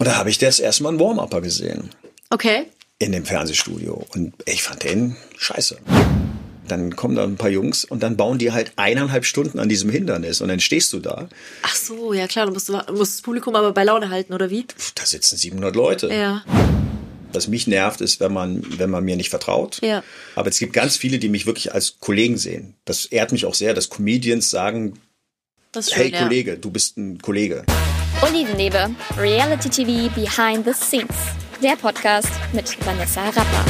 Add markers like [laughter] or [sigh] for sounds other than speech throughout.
Und da habe ich das erstmal einen Warm-Upper gesehen. Okay. In dem Fernsehstudio. Und ich fand den scheiße. Dann kommen da ein paar Jungs und dann bauen die halt eineinhalb Stunden an diesem Hindernis und dann stehst du da. Ach so, ja klar, du musst, du musst das Publikum aber bei Laune halten, oder wie? Da sitzen 700 Leute. Ja. Was mich nervt, ist, wenn man, wenn man mir nicht vertraut. Ja. Aber es gibt ganz viele, die mich wirklich als Kollegen sehen. Das ehrt mich auch sehr, dass Comedians sagen, schön, hey ja. Kollege, du bist ein Kollege. Olivenlebe, Reality TV Behind the Scenes. Der Podcast mit Vanessa Rapper.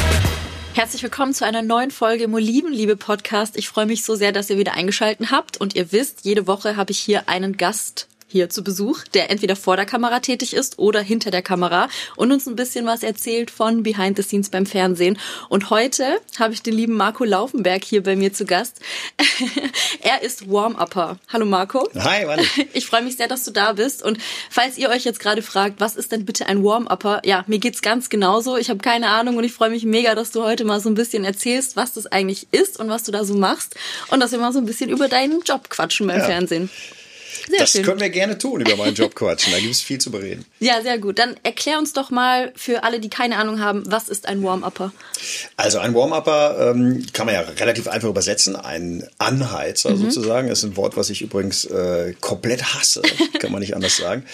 Herzlich willkommen zu einer neuen Folge im Olivenliebe Podcast. Ich freue mich so sehr, dass ihr wieder eingeschaltet habt. Und ihr wisst, jede Woche habe ich hier einen Gast hier zu Besuch, der entweder vor der Kamera tätig ist oder hinter der Kamera und uns ein bisschen was erzählt von Behind the Scenes beim Fernsehen. Und heute habe ich den lieben Marco Laufenberg hier bei mir zu Gast. [laughs] er ist Warm-Upper. Hallo Marco. Hi, Mann. [laughs] Ich freue mich sehr, dass du da bist. Und falls ihr euch jetzt gerade fragt, was ist denn bitte ein Warm-Upper? Ja, mir geht's ganz genauso. Ich habe keine Ahnung und ich freue mich mega, dass du heute mal so ein bisschen erzählst, was das eigentlich ist und was du da so machst. Und dass wir mal so ein bisschen über deinen Job quatschen beim Ja. Fernsehen. Sehr Das schön. können wir gerne tun, über meinen Job quatschen. Da gibt es viel zu bereden. [laughs] Ja, sehr gut. Dann erklär uns doch mal für alle, die keine Ahnung haben, was ist ein Warm-Upper? Also ein Warm-Upper ähm, kann man ja relativ einfach übersetzen. Ein Anheizer sozusagen. ist ein Wort, was ich übrigens äh, komplett hasse. [laughs] kann man nicht anders sagen.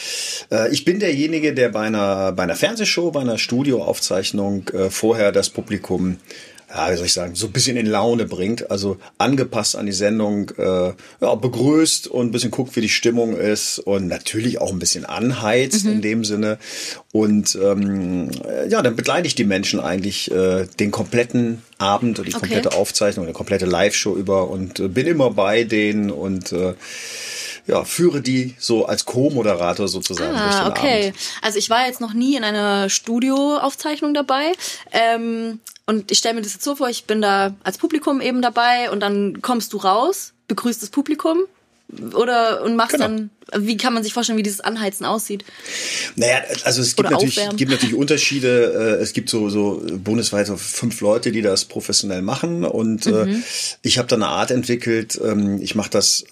Äh, ich bin derjenige, der bei einer, bei einer Fernsehshow, bei einer Studioaufzeichnung äh, vorher das Publikum ja, wie soll ich sagen, so ein bisschen in Laune bringt, also angepasst an die Sendung, äh, ja, begrüßt und ein bisschen guckt, wie die Stimmung ist und natürlich auch ein bisschen anheizt in dem Sinne. Und ähm, äh, ja, dann begleite ich die Menschen eigentlich äh, den kompletten Abend und die Okay. komplette Aufzeichnung, eine komplette Live-Show über und äh, bin immer bei denen und äh, ja, führe die so als Co-Moderator sozusagen durch Ah, okay. Abend. Also ich war jetzt noch nie in einer Studioaufzeichnung dabei. Ähm, und ich stelle mir das jetzt so vor, ich bin da als Publikum eben dabei und dann kommst du raus, begrüßt das Publikum oder und machst Genau. dann, wie kann man sich vorstellen, wie dieses Anheizen aussieht? Naja, also es gibt Oder natürlich, aufwärmen. gibt natürlich Unterschiede. Äh, Es gibt so, so bundesweit so fünf Leute, die das professionell machen. Und äh, Mhm. ich habe da eine Art entwickelt, ähm, ich mache das äh,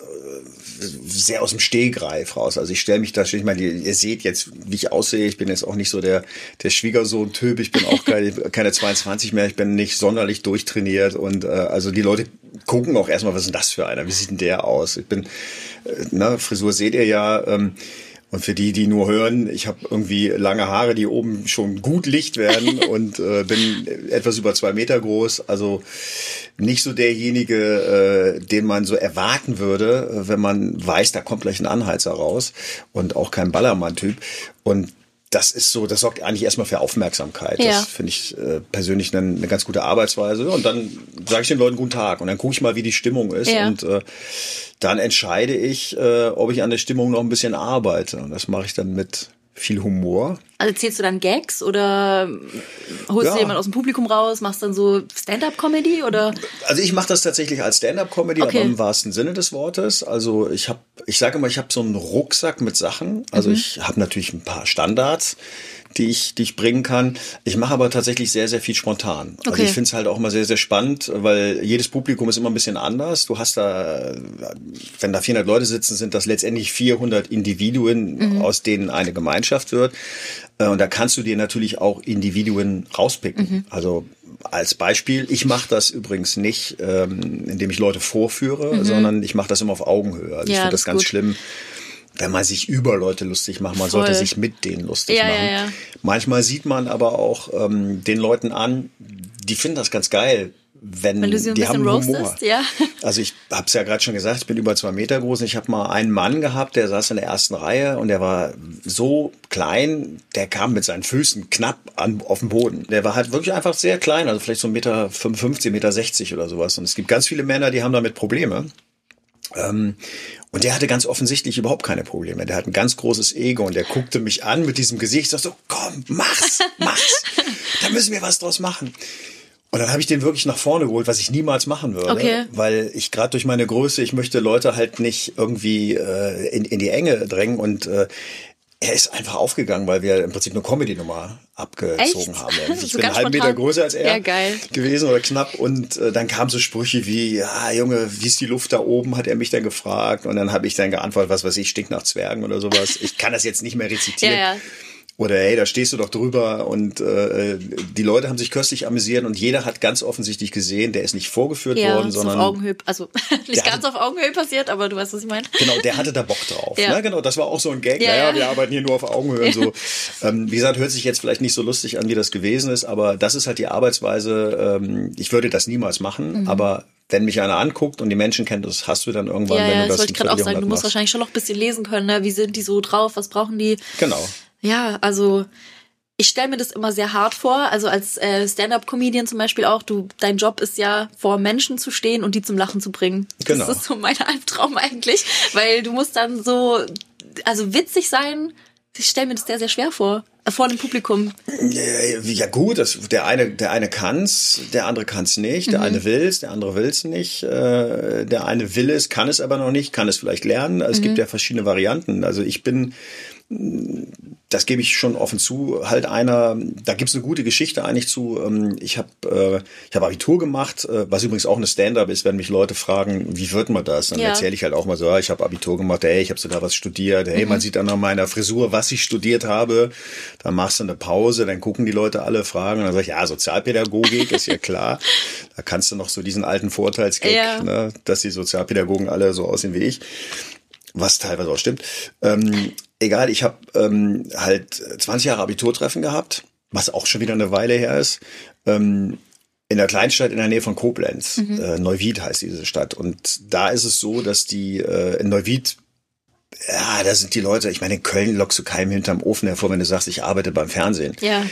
sehr aus dem Stehgreif raus. Also ich stelle mich da, ich meine, ihr, ihr seht jetzt, wie ich aussehe. Ich bin jetzt auch nicht so der, der Schwiegersohn-Typ. Ich bin auch [laughs] keine, keine 22 mehr. Ich bin nicht sonderlich durchtrainiert. Und äh, also die Leute gucken auch erstmal, was ist denn das für einer? Wie sieht denn der aus? Ich bin, äh, ne, Frisur seht ihr ja. Ähm, und für die, die nur hören, ich habe irgendwie lange Haare, die oben schon gut Licht werden [laughs] und äh, bin etwas über zwei Meter groß. Also nicht so derjenige, äh, den man so erwarten würde, wenn man weiß, da kommt gleich ein Anheizer raus und auch kein Ballermann-Typ. Und das ist so, das sorgt eigentlich erstmal für Aufmerksamkeit. Ja. Das finde ich äh, persönlich eine, eine ganz gute Arbeitsweise. Und dann sage ich den Leuten guten Tag und dann gucke ich mal, wie die Stimmung ist. Ja. Und äh, dann entscheide ich, äh, ob ich an der Stimmung noch ein bisschen arbeite. Und das mache ich dann mit viel Humor. Also erzählst du dann Gags oder holst Ja. du jemanden aus dem Publikum raus, machst dann so Stand-up-Comedy oder? Also ich mache das tatsächlich als Stand-up-Comedy, Okay. aber im wahrsten Sinne des Wortes. Also ich habe, ich sage immer, ich habe so einen Rucksack mit Sachen. Also Mhm. ich habe natürlich ein paar Standards, die ich, die ich bringen kann. Ich mache aber tatsächlich sehr, sehr viel spontan. Also Okay. ich finde es halt auch immer sehr, sehr spannend, weil jedes Publikum ist immer ein bisschen anders. Du hast da, wenn da 400 Leute sitzen, sind das letztendlich 400 Individuen, aus denen eine Gemeinschaft wird. Äh, Und da kannst du dir natürlich auch Individuen rauspicken. Also als Beispiel, ich mache das übrigens nicht, ähm, indem ich Leute vorführe, sondern ich mache das immer auf Augenhöhe. Also ich Ja, finde das ganz gut. schlimm, wenn man sich über Leute lustig macht. Man Voll. sollte sich mit denen lustig Ja, ja, machen. ja. Manchmal sieht man aber auch ähm, den Leuten an, die finden das ganz geil. Wenn, Wenn du sie ein die bisschen haben Humor. roastest, ja. Also ich habe es ja gerade schon gesagt, ich bin über zwei Meter groß. und Ich habe mal einen Mann gehabt, der saß in der ersten Reihe und der war so klein, der kam mit seinen Füßen knapp an, auf den Boden. Der war halt wirklich einfach sehr klein, also vielleicht so 1,55 Meter, 55, Meter 60 oder sowas. Und es gibt ganz viele Männer, die haben damit Probleme. Ähm, und der hatte ganz offensichtlich überhaupt keine Probleme. Der hat ein ganz großes Ego und der guckte mich an mit diesem Gesicht, sagte so, komm, mach's, mach's. [laughs] da müssen wir was draus machen. Und dann habe ich den wirklich nach vorne geholt, was ich niemals machen würde. Okay. Weil ich gerade durch meine Größe, ich möchte Leute halt nicht irgendwie äh, in, in die Enge drängen. Und äh, er ist einfach aufgegangen, weil wir im Prinzip eine Comedy-Nummer abgezogen Echt? haben. [laughs] Ich So bin einen halben Meter größer als er Ja, geil. gewesen oder knapp. Und äh, dann kamen so Sprüche wie, ja, Junge, wie ist die Luft da oben, hat er mich dann gefragt. Und dann habe ich dann geantwortet, was weiß ich, stinkt nach Zwergen oder sowas. Ich kann das jetzt nicht mehr rezitieren. Ja, ja. Oder hey, da stehst du doch drüber und äh, die Leute haben sich köstlich amüsiert und jeder hat ganz offensichtlich gesehen, der ist nicht vorgeführt ja, worden, sondern auf Augenhöhe, also [laughs] nicht ganz hatte, auf Augenhöhe passiert, aber du weißt, was ich meine. Genau, der hatte da Bock drauf. Ja. Ne? Genau, das war auch so ein Gag. Ja, naja, ja. wir arbeiten hier nur auf Augenhöhe. und So. [laughs] Ähm, wie gesagt, hört sich jetzt vielleicht nicht so lustig an, wie das gewesen ist, aber das ist halt die Arbeitsweise. Ähm, ich würde das niemals machen, Mhm. aber wenn mich einer anguckt und die Menschen kennt, das hast du dann irgendwann, Ja, wenn du das das wollte ich gerade auch sagen. Du musst machst. wahrscheinlich schon noch ein bisschen lesen können, ne? Wie sind die so drauf? Was brauchen die? Genau. Ja, also ich stelle mir das immer sehr hart vor. Also als äh, Stand-up-Comedian zum Beispiel auch. Du, dein Job ist ja vor Menschen zu stehen und die zum Lachen zu bringen. Genau. Das ist so mein [laughs] Albtraum eigentlich, weil du musst dann so, also witzig sein. Ich stelle mir das sehr, sehr schwer vor. Äh, Vor dem Publikum. Ja, ja gut, das, der eine, der eine kann's, der andere kann's nicht. Der eine will's, der andere will's nicht. Äh, der eine will es, kann es aber noch nicht, kann es vielleicht lernen. Es gibt ja verschiedene Varianten. Also ich bin, das gebe ich schon offen zu, halt einer, da gibt's eine gute Geschichte eigentlich zu. Ähm, Ich habe äh, ich hab Abitur gemacht, äh, was übrigens auch eine Stand-up ist, wenn mich Leute fragen, wie wird man das? Dann Ja. erzähle ich halt auch mal so, ja, ich habe Abitur gemacht, hey, ich habe sogar was studiert, hey, man sieht dann an meiner Frisur, was ich studiert habe. Dann machst du eine Pause, dann gucken die Leute alle Fragen und dann sag ich, ja, Sozialpädagogik ist ja klar. Da kannst du noch so diesen alten Vorteilsgag, Ja. ne, dass die Sozialpädagogen alle so aussehen wie ich was teilweise auch stimmt. Ähm, egal, ich habe ähm, halt 20 Jahre Abiturtreffen gehabt, was auch schon wieder eine Weile her ist. Ähm, in der Kleinstadt in der Nähe von Koblenz. Äh, Neuwied heißt diese Stadt. Und da ist es so, dass die äh, in Neuwied, ja, da sind die Leute, ich meine, in Köln lockst du keinem hinterm Ofen hervor, wenn du sagst, ich arbeite beim Fernsehen Ja.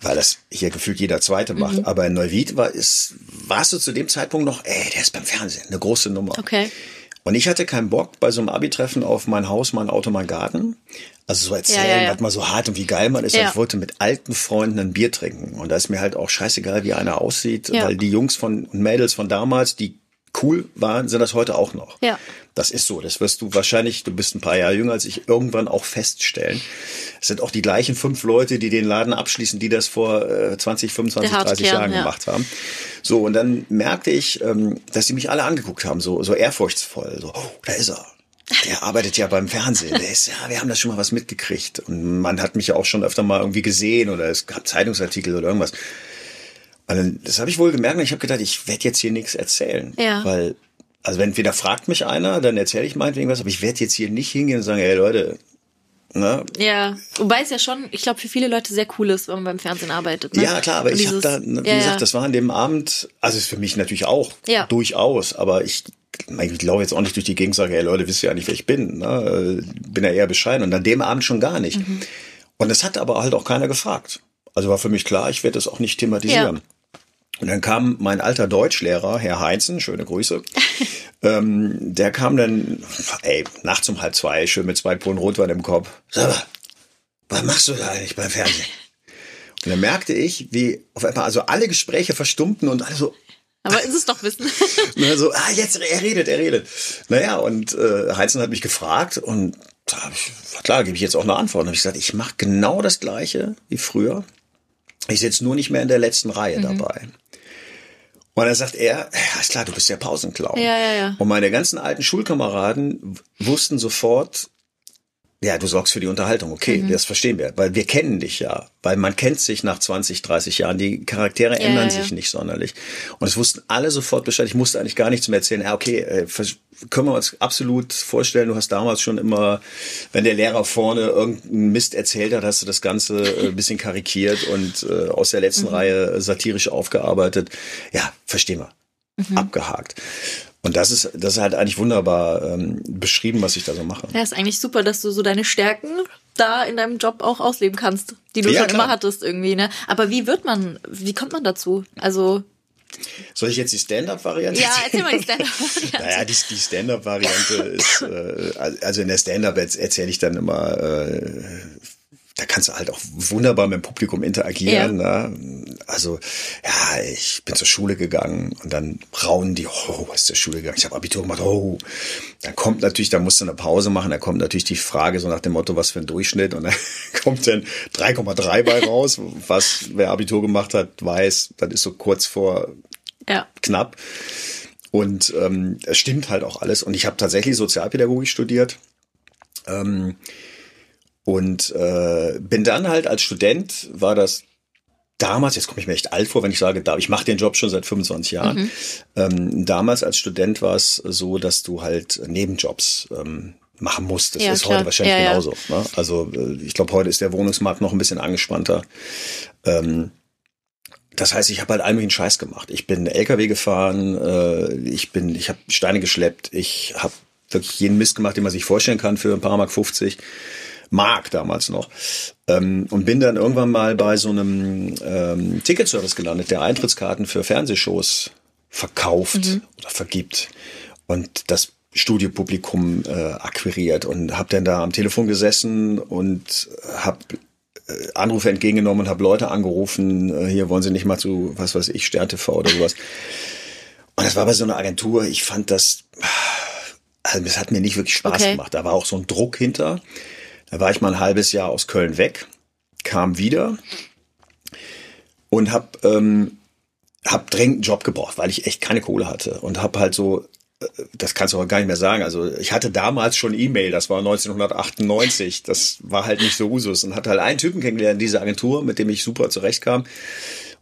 weil das hier gefühlt jeder Zweite macht. Aber in Neuwied war, ist, warst du zu dem Zeitpunkt noch, ey, der ist beim Fernsehen, eine große Nummer. Okay. Und ich hatte keinen Bock bei so einem Abi-Treffen auf mein Haus, mein Auto, mein Garten. Also so erzählen, Ja, ja, ja. was mal so hart und wie geil man ist. Ja. Ich wollte mit alten Freunden ein Bier trinken. Und da ist mir halt auch scheißegal, wie einer aussieht, weil die Jungs von und Mädels von damals, die cool waren, sind das heute auch noch. Ja. Das ist so. Das wirst du wahrscheinlich, du bist ein paar Jahre jünger als ich, irgendwann auch feststellen. Es sind auch die gleichen fünf Leute, die den Laden abschließen, die das vor äh, 20, 25, Der harte 30 Kern, Jahren ja. gemacht haben. So, und dann merkte ich, ähm, dass sie mich alle angeguckt haben, so, so ehrfurchtsvoll. So, oh, da ist er. Der arbeitet ja beim Fernsehen. Der ist, ja, wir haben da schon mal was mitgekriegt. Und man hat mich ja auch schon öfter mal irgendwie gesehen oder es gab Zeitungsartikel oder irgendwas. Und dann, das habe ich wohl gemerkt und ich habe gedacht, ich werde jetzt hier nichts erzählen. Ja. Weil, also entweder fragt mich einer, dann erzähle ich meinetwegen was, aber ich werde jetzt hier nicht hingehen und sagen, hey Leute, ne, Ja. Wobei es ja schon, ich glaube, für viele Leute sehr cool ist, wenn man beim Fernsehen arbeitet. Ne? Ja, klar, aber Und ich habe dieses- da, wie ja, gesagt, das war an dem Abend, also ist für mich natürlich auch Ja. durchaus, aber ich, ich laufe jetzt auch nicht durch die Gegend und sage, hey Leute, wisst ihr ja nicht, wer ich bin. Ne? Äh, Bin ja eher bescheiden und an dem Abend schon gar nicht. Mhm. Und das hat aber halt auch keiner gefragt. Also war für mich klar, ich werde das auch nicht thematisieren. Ja. Und dann kam mein alter Deutschlehrer, Herr Heinzen, schöne Grüße, [laughs] ähm, der kam dann, ey, nachts um halb zwei, schön mit zwei Pullen Rotwein im Kopf. Sag mal, was machst du da eigentlich beim Fernsehen? [laughs] Und dann merkte ich, wie auf einmal also alle Gespräche verstummten und alle so, Aber ist es doch wissen. [laughs] so, ah, jetzt, er redet, er redet. Naja, und äh, Heinzen hat mich gefragt und da hab ich, klar, gebe ich jetzt auch eine Antwort. Und habe ich gesagt, ich mache genau das Gleiche wie früher. Ich sitze nur nicht mehr in der letzten Reihe dabei. Und dann sagt er, ja, ist klar, du bist der Pausenclown. Ja, ja, ja. Und meine ganzen alten Schulkameraden wussten sofort, ja, du sorgst für die Unterhaltung, okay, Mhm. das verstehen wir, weil wir kennen dich ja, weil man kennt sich nach 20, 30 Jahren, die Charaktere ändern ja, ja. sich nicht sonderlich. Und es wussten alle sofort Bescheid, ich musste eigentlich gar nichts mehr erzählen, ja, okay, äh, können wir uns absolut vorstellen, du hast damals schon immer, wenn der Lehrer vorne irgendeinen Mist erzählt hat, hast du das Ganze äh, ein bisschen karikiert und äh, aus der letzten Reihe satirisch aufgearbeitet. Ja, verstehen wir. Abgehakt. Und das ist, das ist halt eigentlich wunderbar ähm, beschrieben, was ich da so mache. Ja, ist eigentlich super, dass du so deine Stärken da in deinem Job auch ausleben kannst, die du Ja, schon klar. immer hattest irgendwie, ne? Aber wie wird man, wie kommt man dazu? Also, Soll ich jetzt die Stand-up-Variante? ja, erzähl mal die stand Naja, die, die Stand-up-Variante ist, äh, also in der Stand-up erzähle ich dann immer, äh, da kannst du halt auch wunderbar mit dem Publikum interagieren. Ne? Also, ja, ich bin zur Schule gegangen und dann raunen die, oh, was ist zur Schule gegangen? Ich habe Abitur gemacht, oh. Dann kommt natürlich, da musst du eine Pause machen, da kommt natürlich die Frage so nach dem Motto, was für ein Durchschnitt und dann [laughs] kommt dann 3,3 bei raus, was wer Abitur gemacht hat, weiß, das ist so kurz vor Ja. knapp. Und ähm, es stimmt halt auch alles. Und ich habe tatsächlich Sozialpädagogik studiert. Ähm, Und äh, bin dann halt als Student, war das damals, jetzt komme ich mir echt alt vor, wenn ich sage, ich mache den Job schon seit 25 Jahren. Mhm. Ähm, damals als Student war es so, dass du halt Nebenjobs ähm, machen musst. Das ja, ist klar. heute wahrscheinlich ja, genauso. Ne? Also äh, ich glaube, heute ist der Wohnungsmarkt noch ein bisschen angespannter. Ähm, das heißt, ich habe halt all möglichen Scheiß gemacht. Ich bin LKW gefahren, äh, ich bin, ich habe Steine geschleppt, ich habe wirklich jeden Mist gemacht, den man sich vorstellen kann für ein paar Mark 50. Mark damals noch. Ähm, und bin dann irgendwann mal bei so einem ähm, Ticketservice gelandet, der Eintrittskarten für Fernsehshows verkauft mhm. oder vergibt. Und das Studiopublikum äh, akquiriert und habe dann da am Telefon gesessen und habe äh, Anrufe entgegengenommen und habe Leute angerufen, äh, hier wollen sie nicht mal zu, was weiß ich, Stern TV oder sowas. Und das war bei so einer Agentur, ich fand das, also es hat mir nicht wirklich Spaß okay. gemacht. Da war auch so ein Druck hinter. Da war ich mal ein halbes Jahr aus Köln weg, kam wieder und hab ähm, hab dringend einen Job gebraucht, weil ich echt keine Kohle hatte und hab halt so das kannst du auch gar nicht mehr sagen. Also ich hatte damals schon E-Mail, das war 1998. Das war halt nicht so Usus und hatte halt einen Typen kennengelernt in dieser Agentur, mit dem ich super zurechtkam.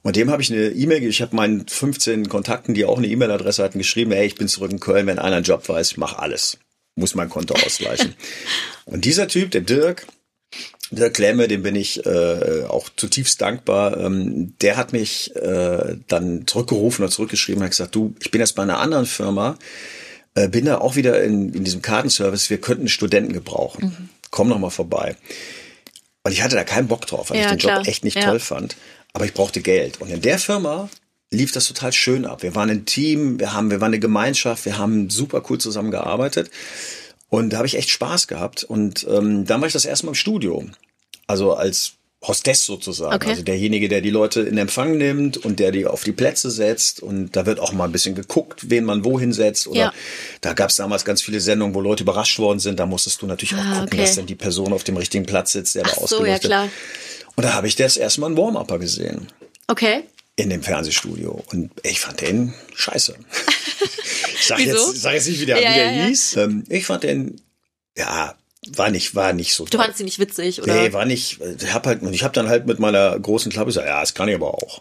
Und dem habe ich eine E-Mail, ich habe meinen 15 Kontakten, die auch eine E-Mail-Adresse hatten, geschrieben, hey, ich bin zurück in Köln, wenn einer einen Job weiß, mach alles. Muss mein Konto ausgleichen. [laughs] und dieser Typ, der Dirk, der Klemme, dem bin ich äh, auch zutiefst dankbar. Ähm, der hat mich äh, dann zurückgerufen oder zurückgeschrieben und hat gesagt, du, ich bin jetzt bei einer anderen Firma, äh, bin da auch wieder in, in diesem Kartenservice, wir könnten Studenten gebrauchen. Mhm. Komm noch mal vorbei. Und ich hatte da keinen Bock drauf, weil ja, ich den klar. Job echt nicht ja. toll fand. Aber ich brauchte Geld. Und in der Firma lief das total schön ab. Wir waren ein Team, wir haben, wir waren eine Gemeinschaft, wir haben super cool zusammengearbeitet. Und da habe ich echt Spaß gehabt. Und ähm, dann war ich das erste Mal im Studio. Also als Hostess sozusagen. Okay. Also derjenige, der die Leute in Empfang nimmt und der die auf die Plätze setzt. Und da wird auch mal ein bisschen geguckt, wen man wohin setzt. Oder ja. da gab es damals ganz viele Sendungen, wo Leute überrascht worden sind. Da musstest du natürlich auch ah, gucken, okay. dass dann die Person auf dem richtigen Platz sitzt, der Ach da ausgeleuchtet. So, ja, klar. Und da habe ich das erstmal einen Warm-Upper gesehen. Okay. In dem Fernsehstudio. Und ich fand den scheiße. [laughs] ich sag, jetzt, sag jetzt nicht, wie der, ja, wie der ja, hieß. Ähm, ich fand den, ja, war nicht, war nicht so. Du fandst sie nicht witzig, oder? Nee, war nicht. Ich hab halt, und ich habe dann halt mit meiner großen Klappe gesagt, ja, das kann ich aber auch.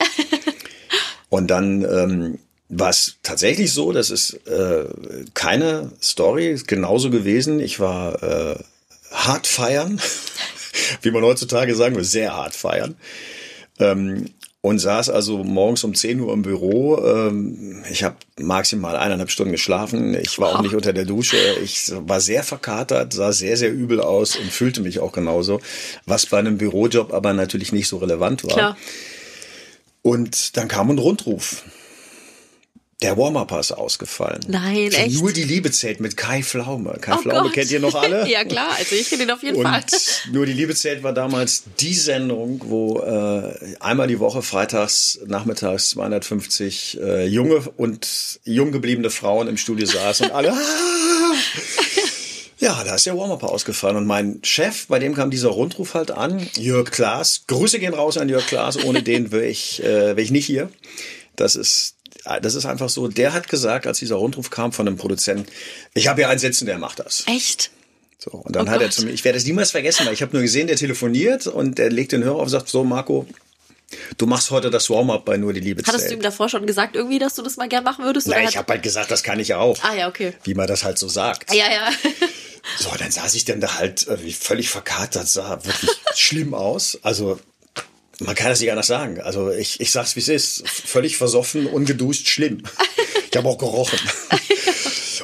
[laughs] und dann ähm, war es tatsächlich so, das ist äh, keine Story, ist genauso gewesen. Ich war äh, hart feiern, [laughs] wie man heutzutage sagen will, sehr hart feiern. Ähm, und saß also morgens um 10 Uhr im Büro. Ähm, ich habe maximal eineinhalb Stunden geschlafen. Ich war auch nicht unter der Dusche. Ich war sehr verkatert, sah sehr, sehr übel aus und fühlte mich auch genauso. Was bei einem Bürojob aber natürlich nicht so relevant war. Klar. Und dann kam ein Rundruf. Der Warm-Up ist ausgefallen. Nein, Für echt? Nur die Liebe zählt mit Kai Pflaume. Kai oh Pflaume Gott. kennt ihr noch alle? [laughs] ja klar, also ich kenne ihn auf jeden und Fall. [laughs] Nur die Liebe zählt war damals die Sendung, wo äh, einmal die Woche freitags, nachmittags 250 äh, junge und jung gebliebene Frauen im Studio saßen und alle [laughs] Ja, da ist der Warm-Up ausgefallen. Und mein Chef, bei dem kam dieser Rundruf halt an, Jörg Klaas. Grüße gehen raus an Jörg Klaas. Ohne den wäre ich, äh, wär ich nicht hier. Das ist das ist einfach so, der hat gesagt, als dieser Rundruf kam von einem Produzenten, ich habe ja einen Sitzen, der macht das. Echt? So, und dann oh hat Gott. er zu mir, ich werde es niemals vergessen, weil ich habe nur gesehen, der telefoniert und der legt den Hörer auf und sagt, so Marco, Du machst heute das Warm-up bei nur die Liebe Hattest du ihm davor schon gesagt irgendwie, dass du das mal gern machen würdest? Nein, ich habe halt gesagt, das kann ich auch. Ah ja, okay. Wie man das halt so sagt. Ja, ja. So, dann saß ich dann da halt völlig verkatert, sah wirklich [laughs] schlimm aus. Also man kann das nicht anders sagen. Also ich, ich sag's wie es ist. Völlig versoffen, ungeduscht, schlimm. Ich habe auch gerochen.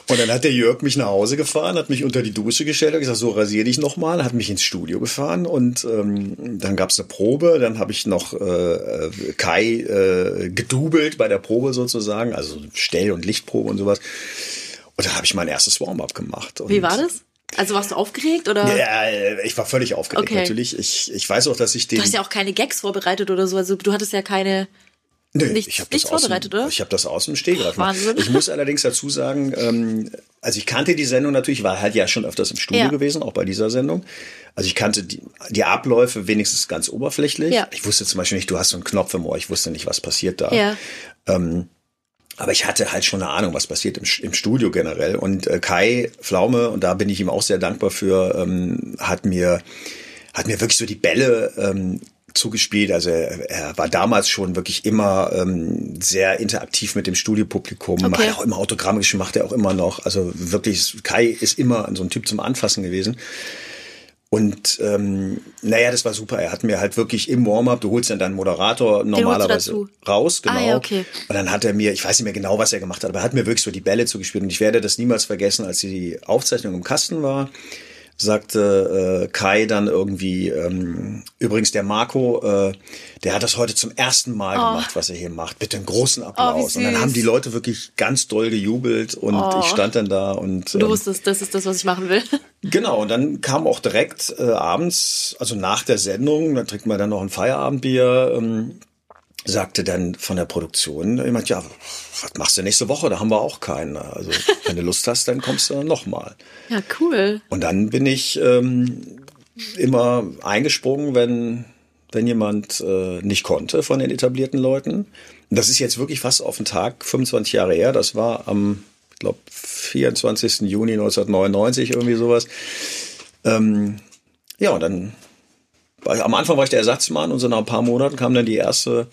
Und dann hat der Jörg mich nach Hause gefahren, hat mich unter die Dusche gestellt, hat gesagt, so rasier dich nochmal, hat mich ins Studio gefahren und ähm, dann gab's eine Probe, dann habe ich noch äh, Kai äh, gedubelt bei der Probe sozusagen, also Stell- und Lichtprobe und sowas. Und dann habe ich mein erstes Warm-up gemacht. Und Wie war das? Also warst du aufgeregt oder? Ja, äh, ich war völlig aufgeregt okay. natürlich. Ich, ich weiß auch, dass ich den. Du hast ja auch keine Gags vorbereitet oder so. Also du hattest ja keine. Nö, nichts, ich habe das vorbereitet, oder? Ich habe das aus dem Stegreif Wahnsinn. Ich muss allerdings dazu sagen, ähm, also ich kannte die Sendung natürlich, war halt ja schon öfters im Studio ja. gewesen, auch bei dieser Sendung. Also ich kannte die, die Abläufe wenigstens ganz oberflächlich. Ja. Ich wusste zum Beispiel nicht, du hast so einen Knopf im Ohr, ich wusste nicht, was passiert da. Ja. Ähm, aber ich hatte halt schon eine Ahnung, was passiert im, im Studio generell. Und äh, Kai Pflaume, und da bin ich ihm auch sehr dankbar für, ähm, hat mir hat mir wirklich so die Bälle ähm, zugespielt. Also er, er war damals schon wirklich immer ähm, sehr interaktiv mit dem Studiopublikum. Okay. Hat auch immer Autogramme geschrieben, macht er auch immer noch. Also wirklich, Kai ist immer so ein Typ zum Anfassen gewesen. Und ähm, naja, das war super. Er hat mir halt wirklich im Warm-up, du holst dann deinen Moderator normalerweise raus, genau. Ah, ja, okay. Und dann hat er mir, ich weiß nicht mehr genau, was er gemacht hat, aber er hat mir wirklich so die Bälle zugespielt. Und ich werde das niemals vergessen, als die Aufzeichnung im Kasten war sagte äh, Kai dann irgendwie, ähm, übrigens der Marco, äh, der hat das heute zum ersten Mal Oh. gemacht, was er hier macht. Bitte einen großen Applaus. und dann haben die Leute wirklich ganz doll gejubelt und Oh. ich stand dann da und Du ähm, wusstest, das ist das, was ich machen will. [laughs] Genau, und dann kam auch direkt äh, abends, also nach der Sendung, da trinkt man dann noch ein Feierabendbier, ähm, sagte dann von der Produktion jemand, ja, was machst du nächste Woche? Da haben wir auch keinen. Also wenn du Lust hast, dann kommst du nochmal. Ja, cool. Und dann bin ich ähm, immer eingesprungen, wenn, wenn jemand äh, nicht konnte von den etablierten Leuten. Das ist jetzt wirklich fast auf den Tag 25 Jahre her. Das war am, ich glaube, 24. Juni 1999, irgendwie sowas. Ähm, ja, und dann ich, am Anfang war ich der Ersatzmann und so nach ein paar Monaten kam dann die erste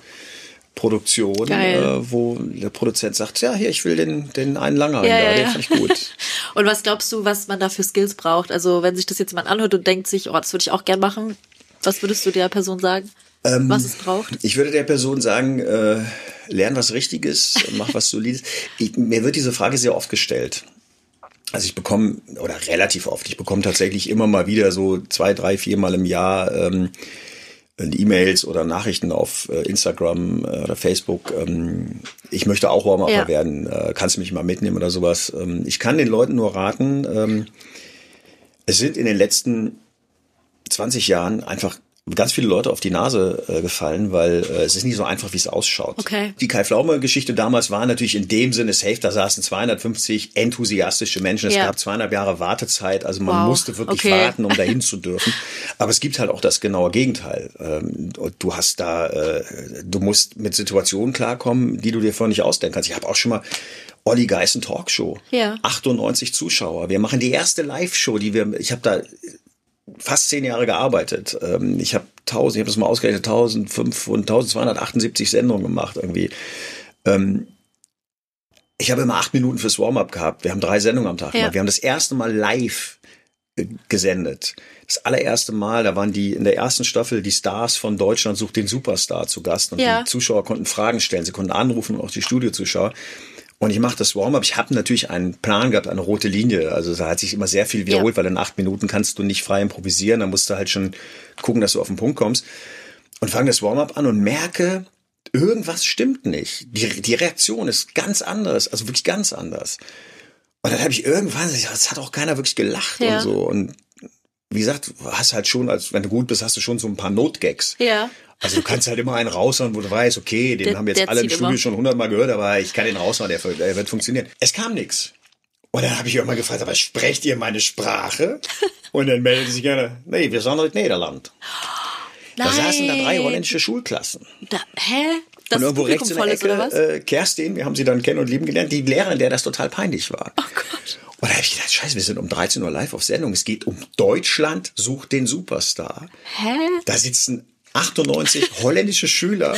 Produktion, äh, wo der Produzent sagt, ja, hier, ich will den, den einen Langer, Ja, da, ja, den ja. fand ich gut. [laughs] Und was glaubst du, was man da für Skills braucht? Also, wenn sich das jetzt jemand anhört und denkt sich, oh, das würde ich auch gern machen, was würdest du der Person sagen, Ähm, was es braucht? Ich würde der Person sagen, äh, lern was Richtiges, mach was Solides. Ich, mir wird diese Frage sehr oft gestellt. Also ich bekomme, oder relativ oft, ich bekomme tatsächlich immer mal wieder so zwei, drei, viermal im Jahr ähm, E-Mails oder Nachrichten auf äh, Instagram äh, oder Facebook. Ähm, ich möchte auch Warm-Upper Ja. werden, äh, kannst du mich mal mitnehmen oder sowas. Ähm, ich kann den Leuten nur raten, ähm, es sind in den letzten 20 Jahren einfach ganz viele Leute auf die Nase äh, gefallen, weil äh, es ist nicht so einfach, wie es ausschaut. Okay. Die Kai Pflaume-Geschichte damals war natürlich in dem Sinne safe, da saßen 250 enthusiastische Menschen. Es Ja. gab zweieinhalb Jahre Wartezeit, also man Wow. musste wirklich Okay. warten, um dahin zu [laughs] dürfen. Aber es gibt halt auch das genaue Gegenteil. Ähm, du hast da, äh, du musst mit Situationen klarkommen, die du dir vorher nicht ausdenken kannst. Ich habe auch schon mal Olli Geißen Talkshow. Ja. 98 Zuschauer. Wir machen die erste Live-Show, die wir, ich habe da fast zehn Jahre gearbeitet. Ähm, ich habe 1000, ich habe das mal ausgerechnet, 1500, 1278 Sendungen gemacht irgendwie. Ähm, ich habe immer acht Minuten fürs Warm-up gehabt. Wir haben drei Sendungen am Tag Ja. gemacht. Wir haben das erste Mal live äh, gesendet. Das allererste Mal, da waren die in der ersten Staffel die Stars von Deutschland sucht den Superstar zu Gast und Ja. die Zuschauer konnten Fragen stellen, sie konnten anrufen und auch die Studiozuschauer. Und ich mache das Warm-up. Ich habe natürlich einen Plan gehabt, eine rote Linie. Also da hat sich immer sehr viel wiederholt, weil in acht Minuten kannst du nicht frei improvisieren. Da musst du halt schon gucken, dass du auf den Punkt kommst. Und fange das Warm-up an und merke, irgendwas stimmt nicht. Die, die Reaktion ist ganz anders, also wirklich ganz anders. Und dann habe ich irgendwann, das hat auch keiner wirklich gelacht Ja. und so. Und wie gesagt, du hast halt schon, als wenn du gut bist, hast du schon so ein paar Notgags. Ja. Also du kannst halt immer einen raushauen, wo du weißt, okay, den Der- haben jetzt alle im Studio immer. schon hundertmal gehört, aber ich kann den raushauen, der, der wird funktionieren. Es kam nichts. Und dann habe ich irgendwann gefragt, aber sprecht ihr meine Sprache? [laughs] Und dann meldete sich gerne, nee, wir sind aus Niederland. Da saßen da drei holländische Schulklassen. Da, hä? Das und irgendwo rechts in der? Ecke, äh, Kerstin, wir haben sie dann kennen und lieben gelernt, die Lehrerin, der das total peinlich war. oh Gott. Und da habe ich gedacht, scheiße, wir sind um 13 Uhr live auf Sendung. Es geht um Deutschland sucht den Superstar. Hä? Da sitzen 98 holländische Schüler.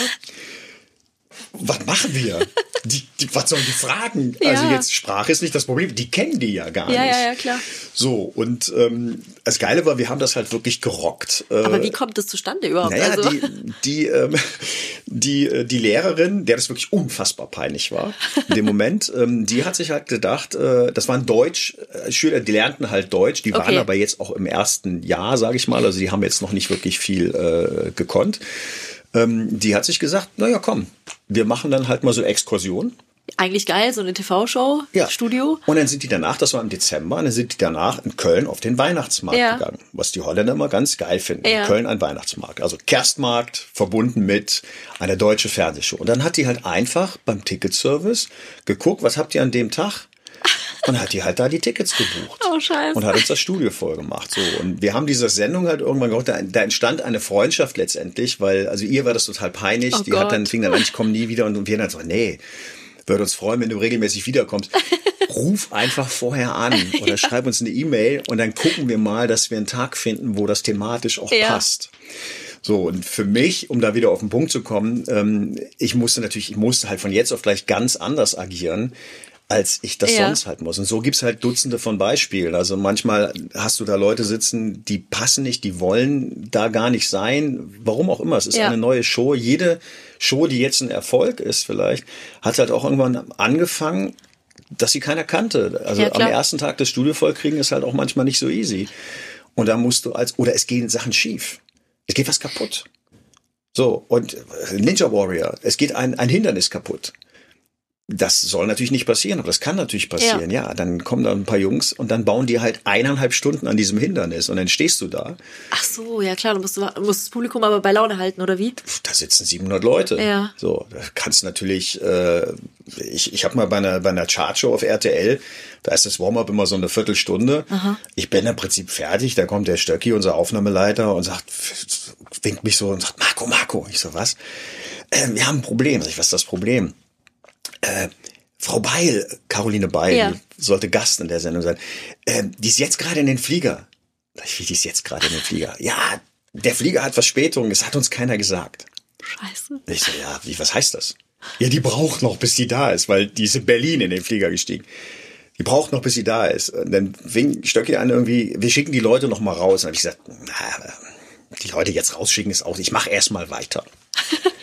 Was machen wir? Die, die, was sollen die fragen? Also Ja. jetzt Sprache ist nicht das Problem. Die kennen die ja gar Ja, nicht. ja, ja, klar. So, und ähm, das Geile war, wir haben das halt wirklich gerockt. Äh, Aber wie kommt das zustande überhaupt? naja, also, die, die, ähm, die, äh, die Lehrerin, der das wirklich unfassbar peinlich war, in dem Moment, ähm, die hat sich halt gedacht, äh, das waren Deutsch, äh, Schüler, die lernten halt Deutsch, die waren Okay. aber jetzt auch im ersten Jahr, sage ich mal, also die haben jetzt noch nicht wirklich viel äh, gekonnt. Ähm, die hat sich gesagt, naja, komm, wir machen dann halt mal so Exkursionen. eigentlich geil, so eine TV-Show, Studio. Und dann sind die danach, das war im Dezember, und dann sind die danach in Köln auf den Weihnachtsmarkt Ja. gegangen. Was die Holländer immer ganz geil finden. Ja. In Köln ein Weihnachtsmarkt. Also Kerstmarkt verbunden mit einer deutschen Fernsehshow. Und dann hat die halt einfach beim Ticketservice geguckt, was habt ihr an dem Tag? Und hat die halt da die Tickets gebucht. Oh, scheiße. Und hat uns das Studio voll gemacht. So. Und wir haben diese Sendung halt irgendwann gemacht. Da, da entstand eine Freundschaft letztendlich, weil, also ihr war das total peinlich. Oh die hat Gott. dann, fing dann an, ich komme nie wieder. Und wir dann so, nee, würde uns freuen, wenn du regelmäßig wiederkommst. [laughs] ruf einfach vorher an oder schreib uns eine E-Mail und dann gucken wir mal, dass wir einen Tag finden, wo das thematisch auch Ja. passt. So, und für mich, um da wieder auf den Punkt zu kommen, ähm, ich musste natürlich, ich musste halt von jetzt auf gleich ganz anders agieren, als ich das Ja. sonst halt muss. Und so gibt's halt Dutzende von Beispielen. Also manchmal hast du da Leute sitzen, die passen nicht, die wollen da gar nicht sein. Warum auch immer. Es ist Ja. eine neue Show. Jede Show, die jetzt ein Erfolg ist vielleicht, hat halt auch irgendwann angefangen, dass sie keiner kannte. Also Ja, am ersten Tag das Studio vollkriegen ist halt auch manchmal nicht so easy. Und da musst du als, oder es gehen Sachen schief. Es geht was kaputt. So, und Ninja Warrior, es geht ein, ein Hindernis kaputt. Das soll natürlich nicht passieren, aber das kann natürlich passieren. Ja. dann kommen da ein paar Jungs und dann bauen die halt eineinhalb Stunden an diesem Hindernis und dann stehst du da. Ach so, ja klar, du musst, du musst das Publikum aber bei Laune halten, oder wie? Da sitzen 700 Leute. Ja. So, da kannst natürlich, äh, ich, ich habe mal bei einer, bei einer Chartshow auf RTL, da ist das Warm-up immer so eine Viertelstunde. Ich bin im Prinzip fertig, da kommt der Stöcki, unser Aufnahmeleiter, und sagt, winkt mich so und sagt, Marco, Marco. Ich so, was? Ähm, wir haben ein Problem. Sag ich, was ist das Problem? Äh, Frau Beil, Caroline Beil, Ja. sollte Gast in der Sendung sein. Ähm, die ist jetzt gerade in den Flieger. Ich, die ist jetzt gerade in den Flieger? Ja, der Flieger hat Verspätung, das hat uns keiner gesagt. Scheiße. Ich so, ja, wie, was heißt das? Ja, die braucht noch, bis die da ist, weil die ist in Berlin in den Flieger gestiegen. Die braucht noch, bis sie da ist. Und dann fing Stöcki an irgendwie, wir schicken die Leute noch mal raus. Und habe ich gesagt, na, die Leute jetzt rausschicken ist auch, ich mache erst mal weiter. [laughs]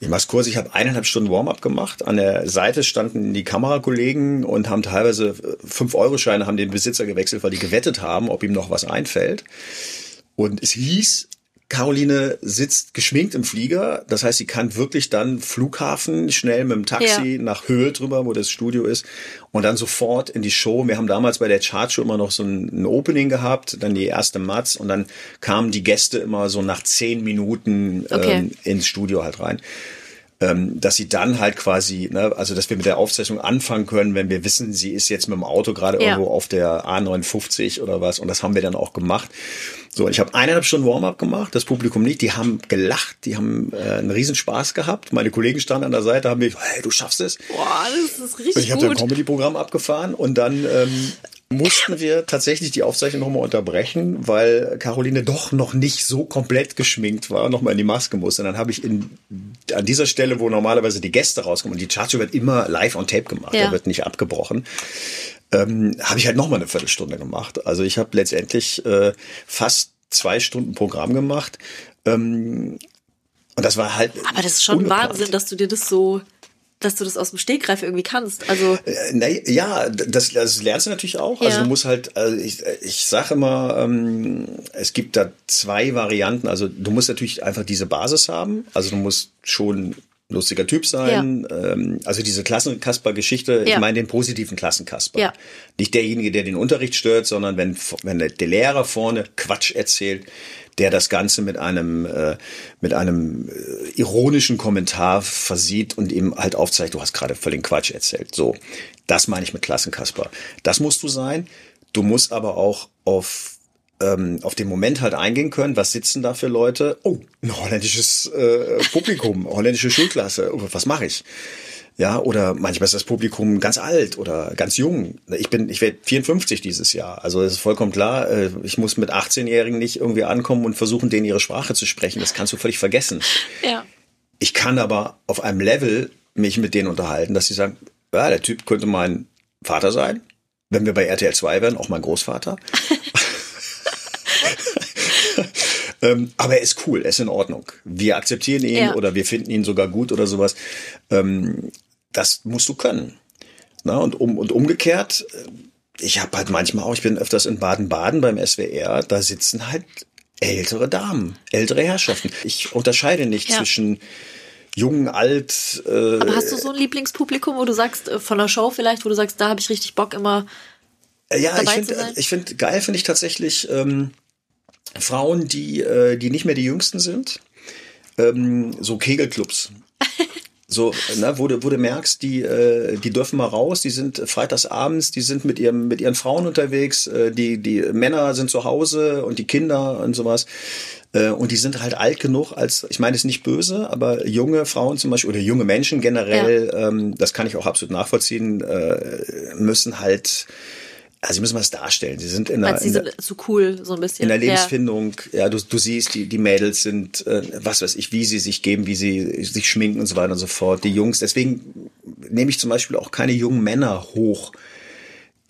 Ich mach's kurz, ich habe eineinhalb Stunden Warm-up gemacht. An der Seite standen die Kamerakollegen und haben teilweise 5-Euro-Scheine, haben den Besitzer gewechselt, weil die gewettet haben, ob ihm noch was einfällt. Und es hieß, Caroline sitzt geschminkt im Flieger. Das heißt, sie kann wirklich dann Flughafen schnell mit dem Taxi Ja. nach Höhe drüber, wo das Studio ist, und dann sofort in die Show. Wir haben damals bei der Chartshow immer noch so ein, ein Opening gehabt, dann die erste Matz und dann kamen die Gäste immer so nach zehn Minuten Okay. ähm, ins Studio halt rein ähm, dass sie dann halt quasi, ne, also dass wir mit der Aufzeichnung anfangen können, wenn wir wissen, sie ist jetzt mit dem Auto gerade Ja. irgendwo auf der A59 oder was und das haben wir dann auch gemacht. So, ich habe eineinhalb Stunden Warm-up gemacht, das Publikum nicht, die haben gelacht, die haben äh, einen riesen Spaß gehabt. Meine Kollegen standen an der Seite, haben mir, hey, du schaffst es. Boah, das ist Und richtig ich habe dann. Comedy-Programm abgefahren und dann ähm, mussten wir tatsächlich die Aufzeichnung nochmal unterbrechen, weil Caroline doch noch nicht so komplett geschminkt war, nochmal in die Maske musste. Und dann habe ich in, an dieser Stelle, wo normalerweise die Gäste rauskommen, und die Chartshow wird immer live on tape gemacht, Ja. der wird nicht abgebrochen, ähm, habe ich halt nochmal eine Viertelstunde gemacht. Also ich habe letztendlich äh, fast zwei Stunden Programm gemacht. Ähm, und das war halt. Aber das ist schon ungeplant. Wahnsinn, dass du dir das so, dass du das aus dem Stegreif irgendwie kannst. Also, Äh, na, ja, das, das lernst du natürlich auch. Also Ja. du musst halt, also ich, ich sage immer, ähm, es gibt da zwei Varianten. Also du musst natürlich einfach diese Basis haben. Also du musst schon lustiger Typ sein. Ähm, also diese Klassenkasper-Geschichte, Ja. ich meine den positiven Klassenkasper. Ja. Nicht derjenige, der den Unterricht stört, sondern wenn, wenn der Lehrer vorne Quatsch erzählt, der das Ganze mit einem, äh, mit einem äh, ironischen Kommentar versieht und ihm halt aufzeigt, du hast gerade völlig Quatsch erzählt. So, das meine ich mit Klassenkasper. Das musst du sein. Du musst aber auch auf ähm, auf den Moment halt eingehen können, was sitzen da für Leute? Oh, ein holländisches äh, Publikum, [laughs] holländische Schulklasse. Oh, was mache ich? Ja, oder manchmal ist das Publikum ganz alt oder ganz jung. Ich bin, ich werde 54 dieses Jahr. Also es ist vollkommen klar, äh, ich muss mit 18-Jährigen nicht irgendwie ankommen und versuchen, denen ihre Sprache zu sprechen. Das kannst du völlig vergessen. ja. Ich kann aber auf einem Level mich mit denen unterhalten, dass sie sagen, ja, der Typ könnte mein Vater sein. Wenn wir bei RTL 2 wären, auch mein Großvater. [laughs] [laughs] ähm, aber er ist cool, er ist in Ordnung. Wir akzeptieren ihn Ja. oder wir finden ihn sogar gut oder sowas. Ähm, das musst du können. Na, und, um, und umgekehrt, äh, ich habe halt manchmal auch, ich bin öfters in Baden-Baden beim SWR, da sitzen halt ältere Damen, ältere Herrschaften. Ich unterscheide nicht Ja. zwischen jung, alt. Äh, Aber hast du so ein Lieblingspublikum, wo du sagst, äh, von der Show vielleicht, wo du sagst, da habe ich richtig Bock immer. Ja, ich dabei ich finde geil finde ich tatsächlich ähm, Frauen, die äh, die nicht mehr die Jüngsten sind, ähm, so Kegelclubs. [laughs] So, ne, wo du, wo du merkst, die, äh, die dürfen mal raus, die sind freitags abends, die sind mit ihrem, mit ihren Frauen unterwegs, äh, die, die Männer sind zu Hause und die Kinder und sowas. Äh, und die sind halt alt genug, als, ich meine, es ist nicht böse, aber junge Frauen zum Beispiel oder junge Menschen generell, ja. ähm, das kann ich auch absolut nachvollziehen, äh, müssen halt also sie müssen was darstellen. Sie sind in der, in der zu cool so ein bisschen. In der Lebensfindung. Ja, ja du, du siehst, die, die Mädels sind, äh, was weiß ich, wie sie sich geben, wie sie sich schminken und so weiter und so fort. Die Jungs. Deswegen nehme ich zum Beispiel auch keine jungen Männer hoch,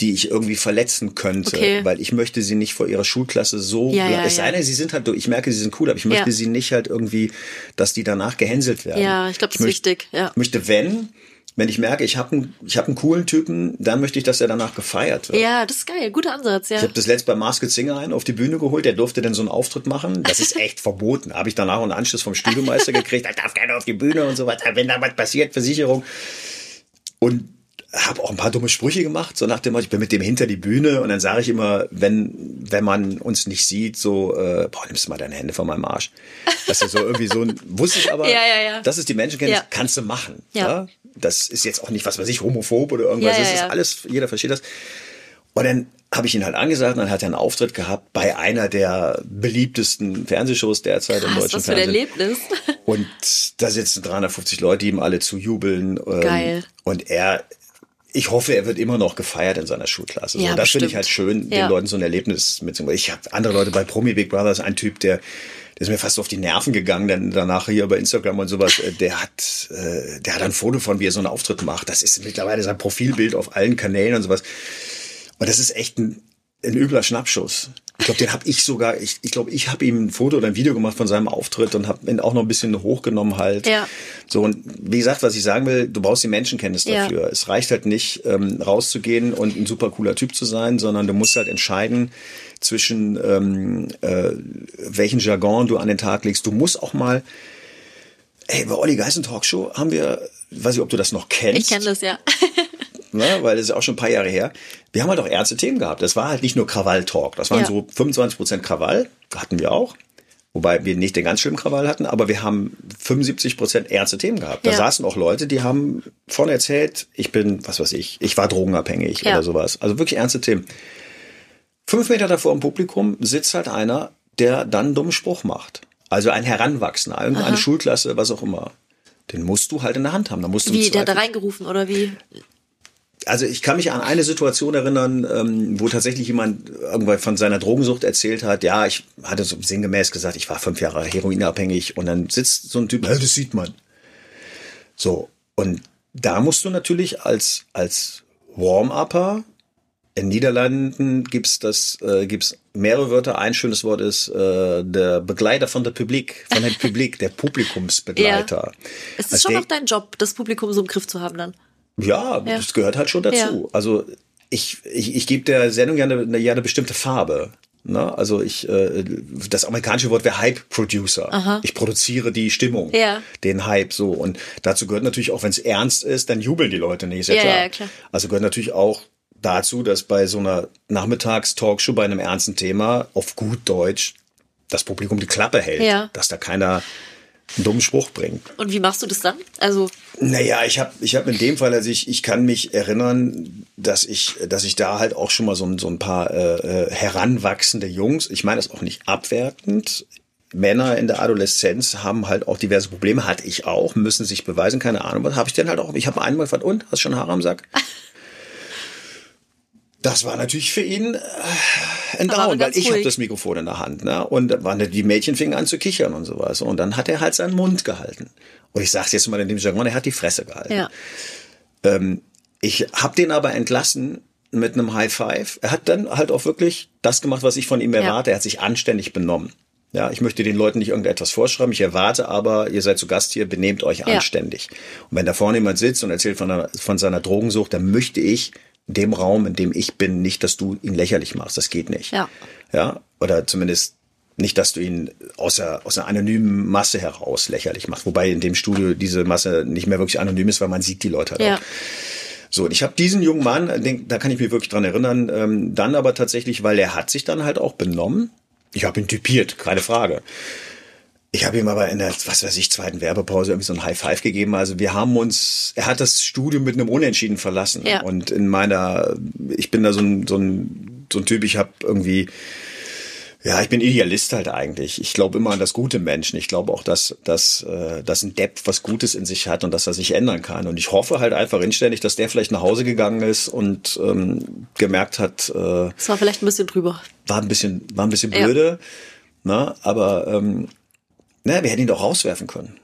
die ich irgendwie verletzen könnte, okay. weil ich möchte sie nicht vor ihrer Schulklasse so, ja, ja, es sei denn, sie sind halt, ich merke, sie sind cool, aber ich möchte sie nicht halt irgendwie, dass die danach gehänselt werden. Ja, ich glaube, das ist wichtig. Ja. Ich möchte, wenn, wenn ich merke, ich habe einen, ich hab einen coolen Typen, dann möchte ich, dass er danach gefeiert wird. Ja, das ist geil. Guter Ansatz, ja. Ich habe das letzte bei Masked Singer einen auf die Bühne geholt, der durfte dann so einen Auftritt machen. Das ist echt [laughs] verboten. Habe ich danach einen Anschluss vom Studiomeister gekriegt, [laughs] da darf keiner auf die Bühne und so weiter. Wenn da was passiert, Versicherung. Und habe auch ein paar dumme Sprüche gemacht, so nach dem Motto, ich bin mit dem hinter die Bühne und dann sage ich immer, wenn wenn man uns nicht sieht, so, äh, boah, nimmst du mal deine Hände von meinem Arsch. Das ist so irgendwie so ein, [laughs] wusste ich aber, ja, ja, ja. das ist die Menschenkenntnis, ja. kannst du machen. Ja. ja. Das ist jetzt auch nicht, was weiß ich, homophob oder irgendwas, ja, das ist alles, jeder versteht das. Und dann habe ich ihn halt angesagt und dann hat er einen Auftritt gehabt bei einer der beliebtesten Fernsehshows derzeit Krass, im deutschen was für Fernsehen. ein Erlebnis. Und da sitzen 350 Leute, die ihm alle zujubeln. Ähm, Geil. Und er ich hoffe, er wird immer noch gefeiert in seiner Schulklasse. Ja, so, das finde ich halt schön, ja. den Leuten so ein Erlebnis mitzubringen. Ich habe andere Leute bei Promi Big Brothers, ein Typ, der der ist mir fast auf die Nerven gegangen, denn danach hier bei Instagram und sowas, äh, der hat, äh, der hat ein Foto von, wie er so einen Auftritt macht. Das ist mittlerweile sein Profilbild auf allen Kanälen und sowas. Und das ist echt ein, ein übler Schnappschuss. Ich glaube, den habe ich sogar, ich, ich glaube, ich habe ihm ein Foto oder ein Video gemacht von seinem Auftritt und habe ihn auch noch ein bisschen hochgenommen halt. Ja. So, und wie gesagt, was ich sagen will, du brauchst die Menschenkenntnis dafür. Ja. Es reicht halt nicht, ähm, rauszugehen und ein super cooler Typ zu sein, sondern du musst halt entscheiden zwischen ähm, äh, welchen Jargon du an den Tag legst. Du musst auch mal, ey, bei Olli Geißen Talkshow haben wir, weiß ich, ob du das noch kennst. Ich kenne das, ja. [laughs] ne, weil das ist ja auch schon ein paar Jahre her. Wir haben halt auch ernste Themen gehabt. Das war halt nicht nur Krawall-Talk. Das waren Ja. so 25 Prozent Krawall, hatten wir auch. Wobei wir nicht den ganz schlimmen Krawall hatten, aber wir haben 75 Prozent ernste Themen gehabt. Da Ja. saßen auch Leute, die haben von erzählt, ich bin, was weiß ich, ich war drogenabhängig Ja. oder sowas. Also wirklich ernste Themen. Fünf Meter davor im Publikum sitzt halt einer, der dann einen dummen Spruch macht. Also ein Heranwachsender, irgendeine Schulklasse, was auch immer. Den musst du halt in der Hand haben. Da musst du Wie, der hat da reingerufen oder wie? Also ich kann mich an eine Situation erinnern, ähm, wo tatsächlich jemand irgendwann von seiner Drogensucht erzählt hat. Ja, ich hatte so sinngemäß gesagt, ich war fünf Jahre heroinabhängig und dann sitzt so ein Typ, "Ja, das sieht man. So, und da musst du natürlich als, als Warm-Upper, in Niederlanden gibt's das, äh, gibt's mehrere Wörter. Ein schönes Wort ist äh, der Begleiter von der Publik, von der Publik, der [laughs] Publikumsbegleiter. Es ist Als schon der- auch dein Job, das Publikum so im Griff zu haben dann. Ja, Ja. das gehört halt schon dazu. Also ich, ich, ich gebe der Sendung ja eine, ja eine bestimmte Farbe. Ne? Also ich, äh, das amerikanische Wort wäre Hype Producer. Ich produziere die Stimmung, Ja. den Hype so. Und dazu gehört natürlich auch, wenn es ernst ist, dann jubeln die Leute nicht, ist ja, Ja, klar. ja, klar. Also gehört natürlich auch dazu, dass bei so einer Nachmittags-Talkshow bei einem ernsten Thema auf gut Deutsch das Publikum die Klappe hält, Ja. dass da keiner einen dummen Spruch bringt. Und wie machst du das dann? Also, Naja, ich habe ich hab in dem Fall, also ich, ich kann mich erinnern, dass ich, dass ich da halt auch schon mal so, ein- so ein paar äh, äh, heranwachsende Jungs, ich meine das auch nicht abwertend, Männer in der Adoleszenz haben halt auch diverse Probleme, hatte ich auch, müssen sich beweisen, keine Ahnung, was habe ich denn halt auch, ich habe einmal gefragt, und, hast du schon Haare am Sack? [laughs] Das war natürlich für ihn äh, ein Down, weil ich habe das Mikrofon in der Hand, ne? Und die Mädchen fingen an zu kichern und sowas. Und dann hat er halt seinen Mund gehalten. Und ich sag's jetzt mal in dem Jargon, er hat die Fresse gehalten. ja. Ich habe den aber entlassen mit einem High Five. Er hat dann halt auch wirklich das gemacht, was ich von ihm erwarte. Er hat sich anständig benommen. Ja, ich möchte den Leuten nicht irgendetwas vorschreiben. Ich erwarte aber, ihr seid zu Gast hier, benehmt euch Ja. anständig. Und wenn da vorne jemand sitzt und erzählt von, einer, von seiner Drogensucht, dann möchte ich dem Raum, in dem ich bin, nicht, dass du ihn lächerlich machst. Das geht nicht. Ja. Ja, oder zumindest nicht, dass du ihn aus der, aus einer anonymen Masse heraus lächerlich machst. Wobei in dem Studio diese Masse nicht mehr wirklich anonym ist, weil man sieht die Leute halt Ja. auch. So, und ich habe diesen jungen Mann, den, da kann ich mich wirklich dran erinnern, ähm, dann aber tatsächlich, weil er hat sich dann halt auch benommen. Ich habe ihn typiert, keine Frage. Ich habe ihm aber in der, was weiß ich, zweiten Werbepause irgendwie so ein High Five gegeben. Also wir haben uns, er hat das Studio mit einem Unentschieden verlassen. Ja. Und in meiner, ich bin da so ein, so ein, so ein Typ, ich habe irgendwie Ja, ich bin Idealist halt eigentlich. Ich glaube immer an das gute Menschen. Ich glaube auch, dass, dass, äh, dass ein Depp was Gutes in sich hat und dass er sich ändern kann. Und ich hoffe halt einfach inständig, dass der vielleicht nach Hause gegangen ist und ähm, gemerkt hat. Äh, das war vielleicht ein bisschen drüber. War ein bisschen, war ein bisschen blöde. Ja. Na, aber ähm, naja, wir hätten ihn doch rauswerfen können.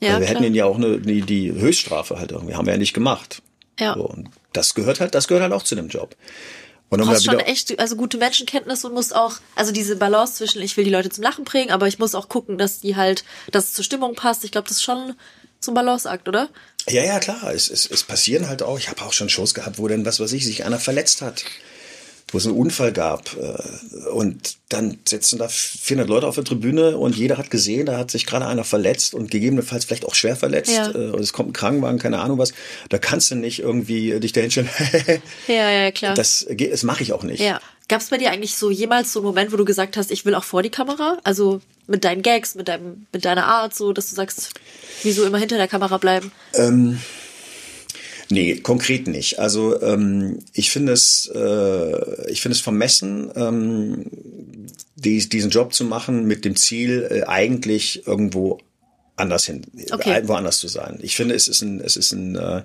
Ja, also wir klar. hätten ihn ja auch eine, die, die Höchststrafe halt irgendwie, haben wir ja nicht gemacht. Ja. So, und das gehört halt, das gehört halt auch zu dem Job. Und du brauchst schon echt, also gute Menschenkenntnis und musst auch, also diese Balance zwischen, ich will die Leute zum Lachen bringen, aber ich muss auch gucken, dass die halt, dass es zur Stimmung passt. Ich glaube, das ist schon zum Balanceakt, oder? Ja, ja, klar. Es, es, es passieren halt auch, ich habe auch schon Shows gehabt, wo dann, was weiß ich, sich einer verletzt hat wo es einen Unfall gab. Äh, und dann sitzen da 400 Leute auf der Tribüne und jeder hat gesehen, da hat sich gerade einer verletzt und gegebenenfalls vielleicht auch schwer verletzt. Ja. Äh, und es kommt ein Krankenwagen, keine Ahnung was. Da kannst du nicht irgendwie dich dahin stellen. [laughs] ja, ja, klar. Das, das mache ich auch nicht. Ja. Gab es bei dir eigentlich so jemals so einen Moment, wo du gesagt hast, ich will auch vor die Kamera? Also mit deinen Gags, mit, deinem, mit deiner Art, so dass du sagst, wieso immer hinter der Kamera bleiben? Ähm Nee, konkret nicht. Also ähm, ich finde es, äh, ich finde es vermessen, ähm, die, diesen Job zu machen mit dem Ziel, äh, eigentlich irgendwo anders hin, okay. äh, woanders zu sein. Ich finde, es ist ein, es ist ein, äh,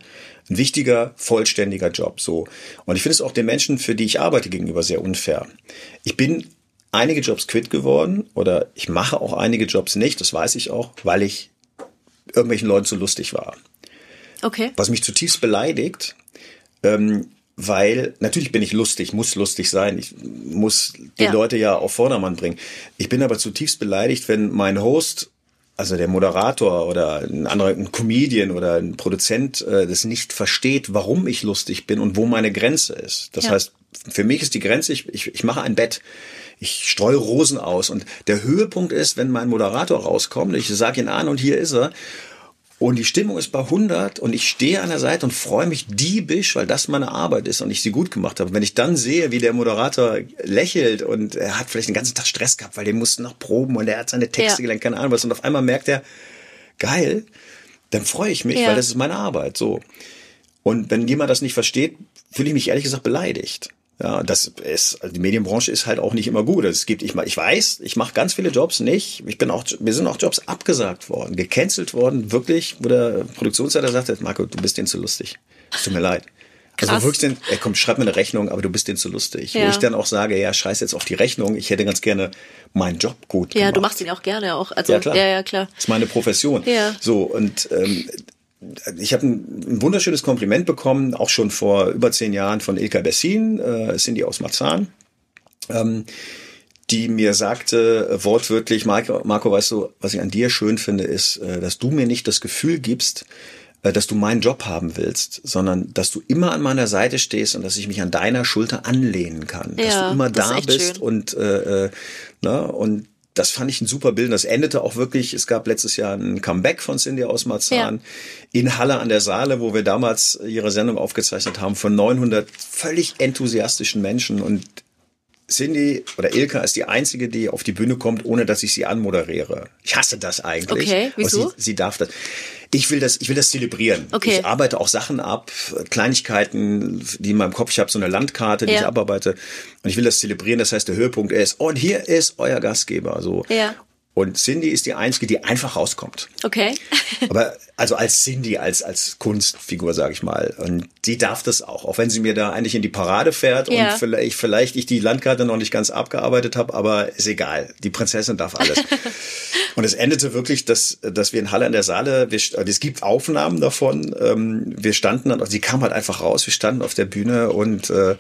ein wichtiger, vollständiger Job. So und ich finde es auch den Menschen, für die ich arbeite, gegenüber sehr unfair. Ich bin einige Jobs quitt geworden oder ich mache auch einige Jobs nicht. Das weiß ich auch, weil ich irgendwelchen Leuten zu lustig war. Okay. Was mich zutiefst beleidigt, ähm, weil natürlich bin ich lustig, muss lustig sein, ich muss die ja. Leute ja auf Vordermann bringen. Ich bin aber zutiefst beleidigt, wenn mein Host, also der Moderator oder ein anderer ein Comedian oder ein Produzent äh, das nicht versteht, warum ich lustig bin und wo meine Grenze ist. Das ja. heißt, für mich ist die Grenze, ich, ich, ich mache ein Bett ich streue Rosen aus. Und der Höhepunkt ist, wenn mein Moderator rauskommt, ich sage ihn an und hier ist er. Und die Stimmung ist bei 100 und ich stehe an der Seite und freue mich diebisch, weil das meine Arbeit ist und ich sie gut gemacht habe. Und wenn ich dann sehe, wie der Moderator lächelt und er hat vielleicht den ganzen Tag Stress gehabt, weil der musste noch proben und er hat seine Texte ja. gelernt, keine Ahnung was. Und auf einmal merkt er, geil, dann freue ich mich, ja. weil das ist meine Arbeit, so. Und wenn jemand das nicht versteht, fühle ich mich ehrlich gesagt beleidigt. Ja, das ist, also die Medienbranche ist halt auch nicht immer gut. Es gibt, ich, ich weiß, ich mache ganz viele Jobs nicht. Ich bin auch, mir sind auch Jobs abgesagt worden, gecancelt worden, wirklich, wo der Produktionsleiter sagte, Marco, du bist denen zu lustig. Es tut mir leid. Also Krass. Also höchstens, ey, komm, schreib mir eine Rechnung, aber du bist denen zu lustig. Ja. Wo ich dann auch sage, ja, scheiß jetzt auf die Rechnung. Ich hätte ganz gerne meinen Job gut gemacht. Ja, du machst ihn auch gerne auch. Also, ja, klar. Ja, ja, klar. Das ist meine Profession. Ja. So, und ähm, ich habe ein, ein, wunderschönes Kompliment bekommen, auch schon vor über zehn Jahren von Ilka Bessin, äh, Cindy aus Marzahn, ähm, die mir sagte äh, wortwörtlich, Marco, Marco, weißt du, was ich an dir schön finde, ist, äh, dass du mir nicht das Gefühl gibst, äh, dass du meinen Job haben willst, sondern dass du immer an meiner Seite stehst und dass ich mich an deiner Schulter anlehnen kann, ja, dass du immer da bist schön. und äh, äh, ne, und das fand ich ein super Bild. Das endete auch wirklich, es gab letztes Jahr ein Comeback von Cindy aus Marzahn ja. in Halle an der Saale, wo wir damals ihre Sendung aufgezeichnet haben von 900 völlig enthusiastischen Menschen und Cindy oder Ilka ist die einzige, die auf die Bühne kommt, ohne dass ich sie anmoderiere. Ich hasse das eigentlich. Okay, wieso? Sie, sie, darf das. Ich will das, ich will das zelebrieren. Okay. Ich arbeite auch Sachen ab, Kleinigkeiten, die in meinem Kopf, ich habe so eine Landkarte, die ja. ich abarbeite. Und ich will das zelebrieren. Das heißt, der Höhepunkt ist, und hier ist euer Gastgeber. So. Ja. Und Cindy ist die einzige, die einfach rauskommt. Okay. [laughs] Aber also als Cindy, als als Kunstfigur, sage ich mal. Und die darf das auch, auch wenn sie mir da eigentlich in die Parade fährt ja. und vielleicht vielleicht ich die Landkarte noch nicht ganz abgearbeitet habe, aber ist egal. Die Prinzessin darf alles. [laughs] und es endete wirklich, dass dass wir in Halle an der Saale, wir, es gibt Aufnahmen davon. Ähm, wir standen dann, sie kam halt einfach raus. Wir standen auf der Bühne und äh,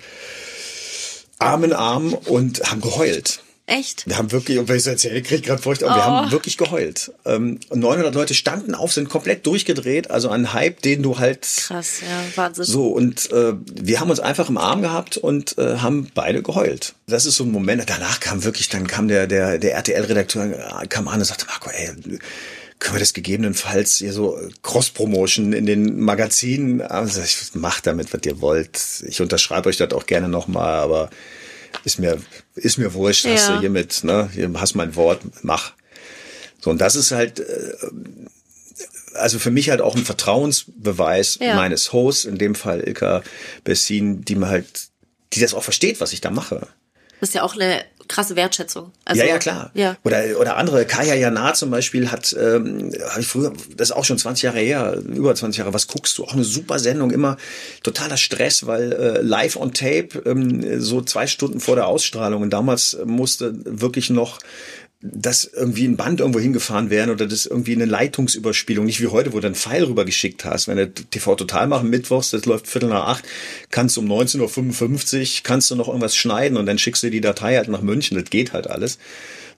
Arm in Arm und haben geheult. Echt? Wir haben wirklich, und wenn ich es erzähle, kriege ich gerade Furcht, aber oh. wir haben wirklich geheult. Ähm, 900 Leute standen auf, sind komplett durchgedreht, also ein Hype, den du halt... Krass, ja, Wahnsinn. So, und äh, wir haben uns einfach im Arm gehabt und äh, haben beide geheult. Das ist so ein Moment, danach kam wirklich, dann kam der, der, der RTL-Redakteur, äh, kam an und sagte, Marco, ey, können wir das gegebenenfalls hier so Cross-Promotion in den Magazinen, also ich mach damit, was ihr wollt. Ich unterschreibe euch das auch gerne nochmal, aber ist mir, ist mir wurscht, ja. hast du hiermit, ne, hier hast mein Wort, mach. So, und das ist halt, äh, also für mich halt auch ein Vertrauensbeweis ja. meines Hosts, in dem Fall Ilka Bessin, die mir halt, die das auch versteht, was ich da mache. Das ist ja auch eine krasse Wertschätzung. Also, ja, ja, klar. Ja. Oder, oder andere, Kaya Jana zum Beispiel hat, ähm, hab ich früher, das ist auch schon 20 Jahre her, über 20 Jahre, was guckst du? Auch eine super Sendung, immer totaler Stress, weil äh, live on tape, ähm, so zwei Stunden vor der Ausstrahlung. Und damals musste wirklich noch dass irgendwie ein Band irgendwo hingefahren werden oder das irgendwie eine Leitungsüberspielung, nicht wie heute, wo du einen Pfeil rübergeschickt hast. Wenn du TV total machen, mittwochs, das läuft Viertel nach acht, kannst du um 19.55 Uhr, kannst du noch irgendwas schneiden und dann schickst du die Datei halt nach München, das geht halt alles.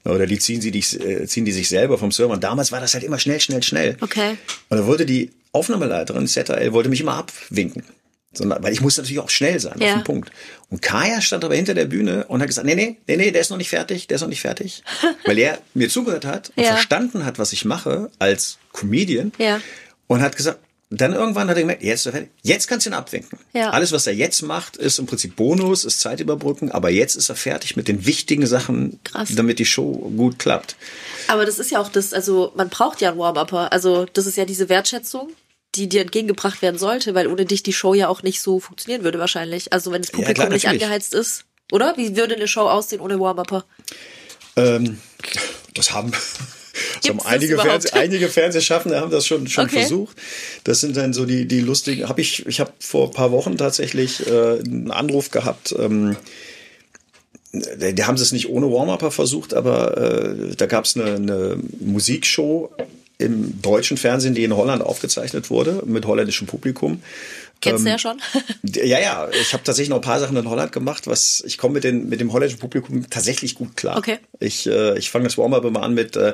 Oder die ziehen sie dich, äh, ziehen die sich selber vom Server. Und damals war das halt immer schnell, schnell, schnell. Okay. Und da wollte die Aufnahmeleiterin, ZRL, wollte mich immer abwinken. Sondern, weil ich musste natürlich auch schnell sein, Ja. auf den Punkt. Und Kaya stand aber hinter der Bühne und hat gesagt, nee, nee, nee, nee, der ist noch nicht fertig, der ist noch nicht fertig. [laughs] weil er mir zugehört hat und Ja. verstanden hat, was ich mache als Comedian. Ja. Und hat gesagt, dann irgendwann hat er gemerkt, jetzt ist er fertig. Jetzt kannst du ihn abwinken. Ja. Alles, was er jetzt macht, ist im Prinzip Bonus, ist Zeit überbrücken, aber jetzt ist er fertig mit den wichtigen Sachen, Krass. damit die Show gut klappt. Aber das ist ja auch das, also man braucht ja einen Warm-Upper. Also das ist ja diese Wertschätzung, die dir entgegengebracht werden sollte, weil ohne dich die Show ja auch nicht so funktionieren würde wahrscheinlich. Also wenn das Publikum klar, nicht angeheizt ist. Oder? Wie würde eine Show aussehen ohne Warm-Upper? Ähm, das haben, das haben einige? Fernseh, einige Fernsehschaffende haben das schon, schon Okay. versucht. Das sind dann so die, die lustigen. Habe ich, ich habe vor ein paar Wochen tatsächlich äh, einen Anruf gehabt. Ähm, die die haben es nicht ohne Warm-Upper versucht, aber äh, da gab es eine, eine Musikshow im deutschen Fernsehen, die in Holland aufgezeichnet wurde, mit holländischem Publikum. Kennst Ähm, du ja schon. [laughs] Ja, ja, ich habe tatsächlich noch ein paar Sachen in Holland gemacht, was ich komme mit, den, mit dem holländischen Publikum tatsächlich gut klar. Okay. Ich, äh, ich fange das Warm-up immer an mit äh,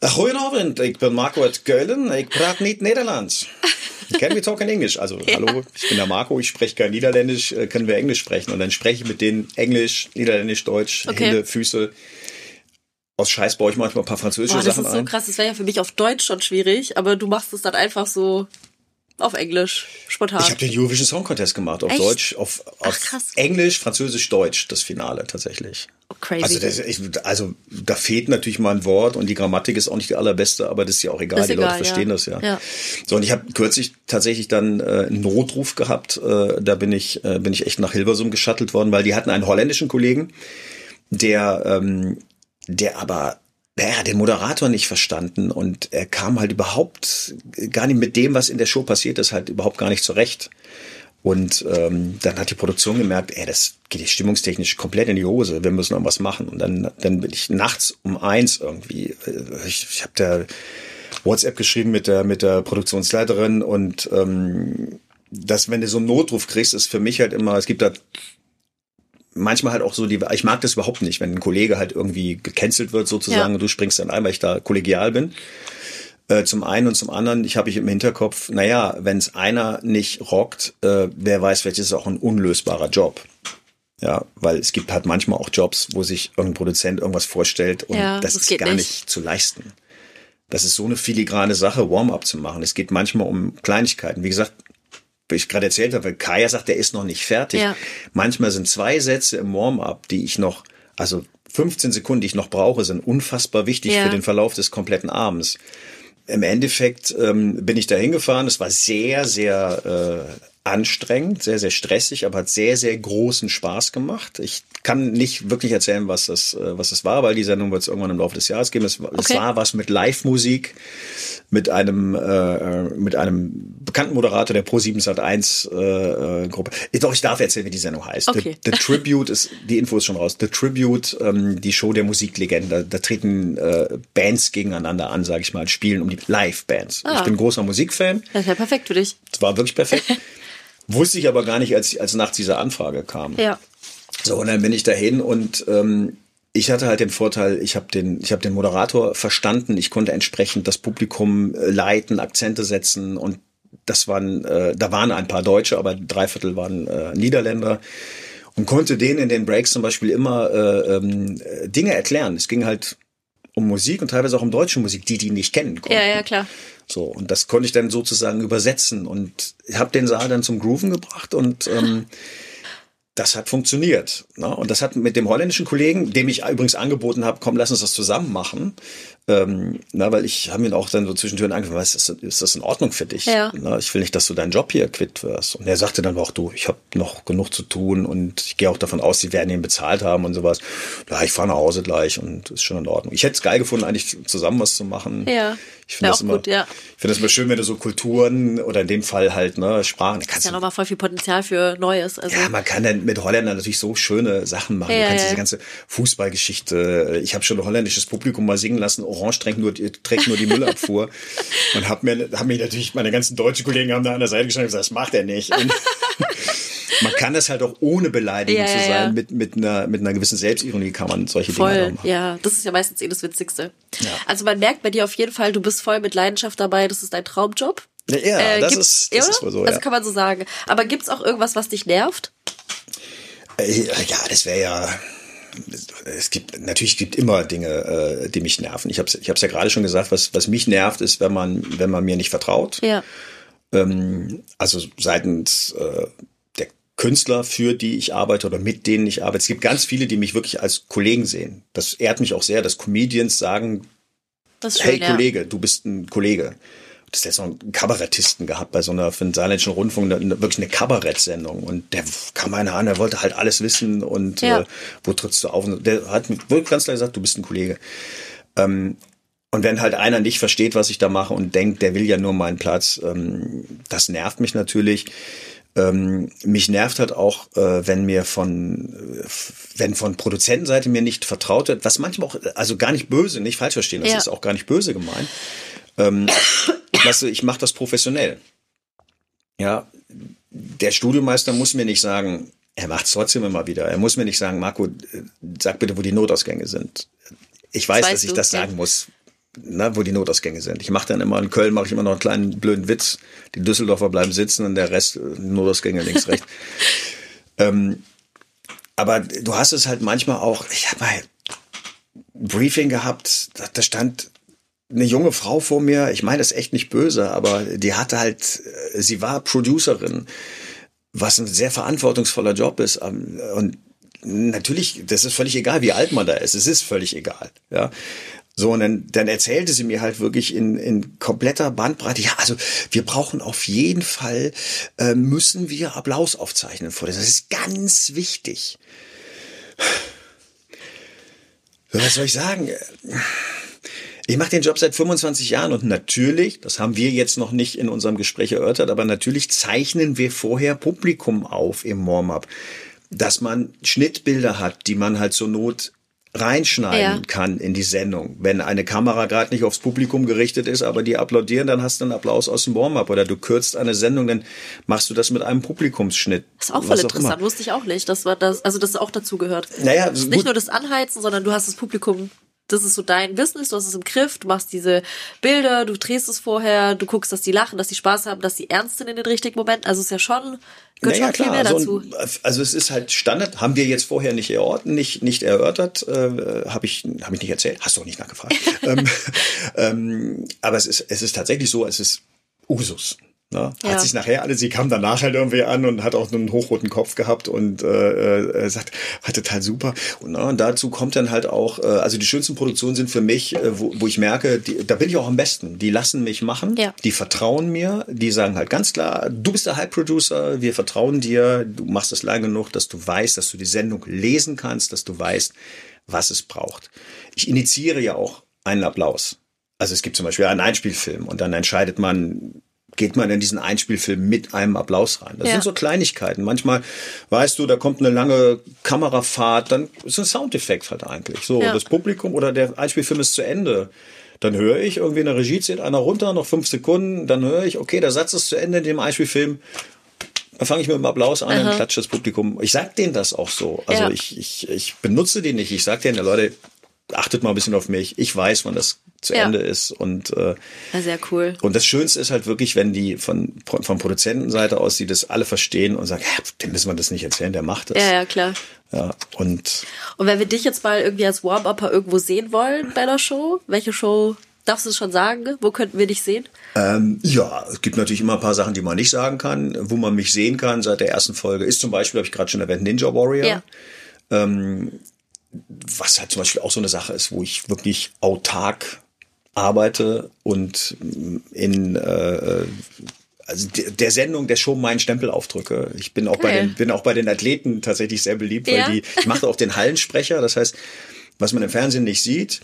Goedenavond, ik ben Marco uit Keulen, ik praat niet Nederlands. [laughs] Can we talk in English? Also, hallo, ich bin der Marco, ich spreche kein Niederländisch, äh, können wir Englisch sprechen? Und dann spreche ich mit denen Englisch, Niederländisch, Deutsch, Okay. Hände, Füße. Aus Scheiß baue ich manchmal ein paar französische Boah, das Sachen ist so ein. krass. Das wäre ja für mich auf Deutsch schon schwierig, aber du machst es dann einfach so auf Englisch, spontan. Ich habe den Eurovision Song Contest gemacht, auf Echt? Deutsch, auf, auf krass. Englisch, Französisch, Deutsch, das Finale tatsächlich. Oh, crazy. Also, das, ich, also da fehlt natürlich mal ein Wort und die Grammatik ist auch nicht die allerbeste, aber das ist ja auch egal, Das die egal, Leute verstehen ja. das ja. Ja. So und ich habe kürzlich tatsächlich dann äh, einen Notruf gehabt, äh, da bin ich äh, bin ich echt nach Hilversum geschattelt worden, weil die hatten einen holländischen Kollegen, der ähm, der aber naja, den Moderator nicht verstanden und er kam halt überhaupt gar nicht mit dem, was in der Show passiert ist, halt überhaupt gar nicht zurecht. Und ähm, dann hat die Produktion gemerkt, ey, das geht stimmungstechnisch komplett in die Hose, wir müssen noch was machen. Und dann, dann bin ich nachts um eins irgendwie, äh, ich, ich habe da WhatsApp geschrieben mit der, mit der Produktionsleiterin und ähm, das, wenn du so einen Notruf kriegst, ist für mich halt immer, es gibt da manchmal halt auch so die, ich mag das überhaupt nicht, wenn ein Kollege halt irgendwie gecancelt wird sozusagen Ja. und du springst dann ein, weil ich da kollegial bin. Äh, zum einen und zum anderen, ich habe ich im Hinterkopf, naja, wenn es einer nicht rockt, äh, wer weiß, vielleicht ist es auch ein unlösbarer Job. Ja, weil es gibt halt manchmal auch Jobs, wo sich irgendein Produzent irgendwas vorstellt und Ja, das, das ist gar nicht. nicht. zu leisten. Das ist so eine filigrane Sache, Warm-up zu machen. Es geht manchmal um Kleinigkeiten. Wie gesagt, wie ich gerade erzählt habe, Kaya sagt, der ist noch nicht fertig. Ja. Manchmal sind zwei Sätze im Warm-up, die ich noch, also 15 Sekunden, die ich noch brauche, sind unfassbar wichtig Ja. für den Verlauf des kompletten Abends. Im Endeffekt ähm, bin ich da hingefahren. Es war sehr, sehr äh, anstrengend, sehr, sehr stressig, aber hat sehr, sehr großen Spaß gemacht. Ich kann nicht wirklich erzählen, was das, äh, was das war, weil die Sendung wird es irgendwann im Laufe des Jahres geben. Es, war- es Okay. war was mit Live-Musik, mit einem, äh, äh, mit einem bekannten Moderator der Pro7 Sat1 äh, äh, Gruppe. Doch, ich darf erzählen, wie die Sendung heißt. Okay. The, The Tribute ist, die Info ist schon raus. The Tribute, ähm, die Show der Musiklegende. Da, da treten äh, Bands gegeneinander an, sage ich mal, spielen um die Live-Bands. Ah. Ich bin großer Musikfan. das wäre perfekt für dich. Es war wirklich perfekt. [laughs] Wusste ich aber gar nicht, als, als nachts diese Anfrage kam. Ja. So, und dann bin ich dahin und ähm, ich hatte halt den Vorteil, ich habe den, ich habe den Moderator verstanden, ich konnte entsprechend das Publikum äh, leiten, Akzente setzen und das waren, äh, da waren ein paar Deutsche, aber drei Viertel waren äh, Niederländer und konnte denen in den Breaks zum Beispiel immer äh, äh, Dinge erklären. Es ging halt um Musik und teilweise auch um deutsche Musik, die die nicht kennen konnten. Ja, ja, klar. So, und das konnte ich dann sozusagen übersetzen und habe den Saal dann zum Grooven gebracht und ähm, das hat funktioniert. Ne? Und das hat mit dem holländischen Kollegen, dem ich übrigens angeboten habe, komm, lass uns das zusammen machen. Ähm, na, weil ich habe ihn auch dann so zwischendurch angefangen, ist das, ist das in Ordnung für dich? Ja. Na, ich will nicht, dass du deinen Job hier quitt wirst. Und er sagte dann auch, du, ich habe noch genug zu tun und ich gehe auch davon aus, sie werden ihn bezahlt haben und sowas. Ja, ich fahre nach Hause gleich und ist schon in Ordnung. Ich hätte es geil gefunden, eigentlich zusammen was zu machen. Ja. Ich finde Wär das immer, gut, ja. ich finde das immer schön, wenn du so Kulturen oder in dem Fall halt, ne, Sprachen, Das kannst ist ja nochmal voll viel Potenzial für Neues. Also, ja, man kann dann mit Holländern natürlich so schöne Sachen machen. Ja, du kannst ja. diese ganze Fußballgeschichte. Ich habe schon ein holländisches Publikum mal singen lassen. Orange trägt nur, trägt nur die Müllabfuhr. [laughs] und hab mir, hab mir natürlich meine ganzen deutschen Kollegen haben da an der Seite gestanden und gesagt, das macht er nicht. Und [laughs] man kann das halt auch ohne beleidigend Ja, zu sein, ja. mit mit einer mit einer gewissen Selbstironie kann man solche Dinge Voll, auch machen. ja, das ist ja meistens eh das Witzigste. Ja. Also man merkt bei dir auf jeden Fall, du bist voll mit Leidenschaft dabei, das ist dein Traumjob. Ja, Äh, das ist das ist wohl so. Also kann man so sagen. Aber gibt's auch irgendwas, was dich nervt? Äh, Ja, das wäre ja. Es gibt natürlich gibt immer Dinge, äh, die mich nerven. Ich habe ich hab's ja gerade schon gesagt, was was mich nervt, ist, wenn man wenn man mir nicht vertraut. Ja. Ähm, also seitens äh, der Künstler, für die ich arbeite oder mit denen ich arbeite. Es gibt ganz viele, die mich wirklich als Kollegen sehen. Das ehrt mich auch sehr, dass Comedians sagen, schön, hey ja. Kollege, du bist ein Kollege. Das ist jetzt noch einen Kabarettisten gehabt bei so einer für den Saarländischen Rundfunk, eine, wirklich eine Kabarettsendung. Und der kam einer an, der wollte halt alles wissen und Ja. äh, wo trittst du auf? Und der hat mir wirklich ganz klar gesagt, du bist ein Kollege. Ähm, und wenn halt einer nicht versteht, was ich da mache und denkt, der will ja nur meinen Platz, ähm, das nervt mich natürlich. Ähm, mich nervt halt auch, äh, wenn mir von, äh, wenn von Produzentenseite mir nicht vertraut wird, was manchmal auch, also gar nicht böse, nicht falsch verstehen, das Ja. ist auch gar nicht böse gemeint. Ähm, weißt du, ich mache das professionell. Ja, der Studiomeister muss mir nicht sagen, er macht es trotzdem immer wieder. Er muss mir nicht sagen, Marco, äh, sag bitte, wo die Notausgänge sind. Ich weiß, Das dass ich du, das ja. sagen muss, na, wo die Notausgänge sind. Ich mache dann immer in Köln mache ich immer noch einen kleinen blöden Witz. Die Düsseldorfer bleiben sitzen und der Rest äh, Notausgänge links rechts. [laughs] ähm, aber du hast es halt manchmal auch. Ich habe mal ein Briefing gehabt, da, da stand eine junge Frau vor mir. Ich meine das echt nicht böse, aber die hatte halt, äh, sie war Producerin, was ein sehr verantwortungsvoller Job ist. ähm, Und natürlich, das ist völlig egal, wie alt man da ist. Es ist völlig egal. Ja. So, und dann, dann erzählte sie mir halt wirklich in, in kompletter Bandbreite, ja, also wir brauchen auf jeden Fall, äh, müssen wir Applaus aufzeichnen vor. Das ist ganz wichtig. Was soll ich sagen? Ich mache den Job seit 25 Jahren und natürlich, das haben wir jetzt noch nicht in unserem Gespräch erörtert, aber natürlich zeichnen wir vorher Publikum auf im Warm-up, dass man Schnittbilder hat, die man halt zur Not reinschneiden Ja. kann in die Sendung. Wenn eine Kamera gerade nicht aufs Publikum gerichtet ist, aber die applaudieren, dann hast du einen Applaus aus dem Warm-up oder du kürzt eine Sendung, dann machst du das mit einem Publikumsschnitt. Das ist auch voll interessant, immer. wusste ich auch nicht. Das war das, also das auch dazu gehört. Naja, Das ist gut. nicht nur das Anheizen, sondern du hast das Publikum. Das ist so dein Business, du hast es im Griff, du machst diese Bilder, du drehst es vorher, du guckst, dass die lachen, dass die Spaß haben, dass die ernst sind in den richtigen Momenten. Also es ist ja schon, gehört Naja, schon viel mehr so dazu. ein- also es ist halt Standard, haben wir jetzt vorher nicht erörtert, nicht, nicht erörtert, äh, habe ich, hab ich nicht erzählt, hast du auch nicht nachgefragt. [laughs] ähm, [laughs] ähm, aber es ist, es ist tatsächlich so, es ist Usus. Ne? Ja. Hat sich nachher alle, sie kam danach halt irgendwie an und hat auch einen hochroten Kopf gehabt und äh, äh, sagt, war total super. Und, na, und dazu kommt dann halt auch, äh, also die schönsten Produktionen sind für mich, äh, wo, wo ich merke, die, da bin ich auch am besten. Die lassen mich machen, Ja. die vertrauen mir, die sagen halt ganz klar, du bist der Hype-Producer, wir vertrauen dir, du machst es lang genug, dass du weißt, dass du die Sendung lesen kannst, dass du weißt, was es braucht. Ich initiiere ja auch einen Applaus. Also es gibt zum Beispiel einen Einspielfilm und dann entscheidet man, geht man in diesen Einspielfilm mit einem Applaus rein. Das Ja. sind so Kleinigkeiten. Manchmal weißt du, da kommt eine lange Kamerafahrt, dann ist ein Soundeffekt halt eigentlich. So, Ja. das Publikum oder der Einspielfilm ist zu Ende. Dann höre ich irgendwie in der Regie zählt einer runter, noch fünf Sekunden, dann höre ich, okay, der Satz ist zu Ende in dem Einspielfilm. Dann fange ich mit dem Applaus an, dann klatscht das Publikum. Ich sag denen das auch so. Also Ja. ich, ich, ich benutze die nicht. Ich sag denen, Leute, achtet mal ein bisschen auf mich. Ich weiß, wann das zu Ja. Ende ist. Und, äh, Ja, sehr cool. und das Schönste ist halt wirklich, wenn die von, von Produzentenseite aus, die das alle verstehen und sagen, ja, dem müssen wir das nicht erzählen, der macht das. Ja, ja, klar. Ja, und Und wenn wir dich jetzt mal irgendwie als Warm-Upper irgendwo sehen wollen bei der Show, welche Show Darfst du es schon sagen? Wo könnten wir dich sehen? Ähm, ja, es gibt natürlich immer ein paar Sachen, die man nicht sagen kann. Wo man mich sehen kann seit der ersten Folge ist zum Beispiel, habe ich gerade schon erwähnt, Ninja Warrior. Ja. Ähm, was halt zum Beispiel auch so eine Sache ist, wo ich wirklich autark arbeite und in äh, also der Sendung der Show meinen Stempel aufdrücke. Ich bin auch bei Geil. den bin auch bei den Athleten tatsächlich sehr beliebt, Ja. weil die ich mache auch den Hallensprecher, das heißt, was man im Fernsehen nicht sieht,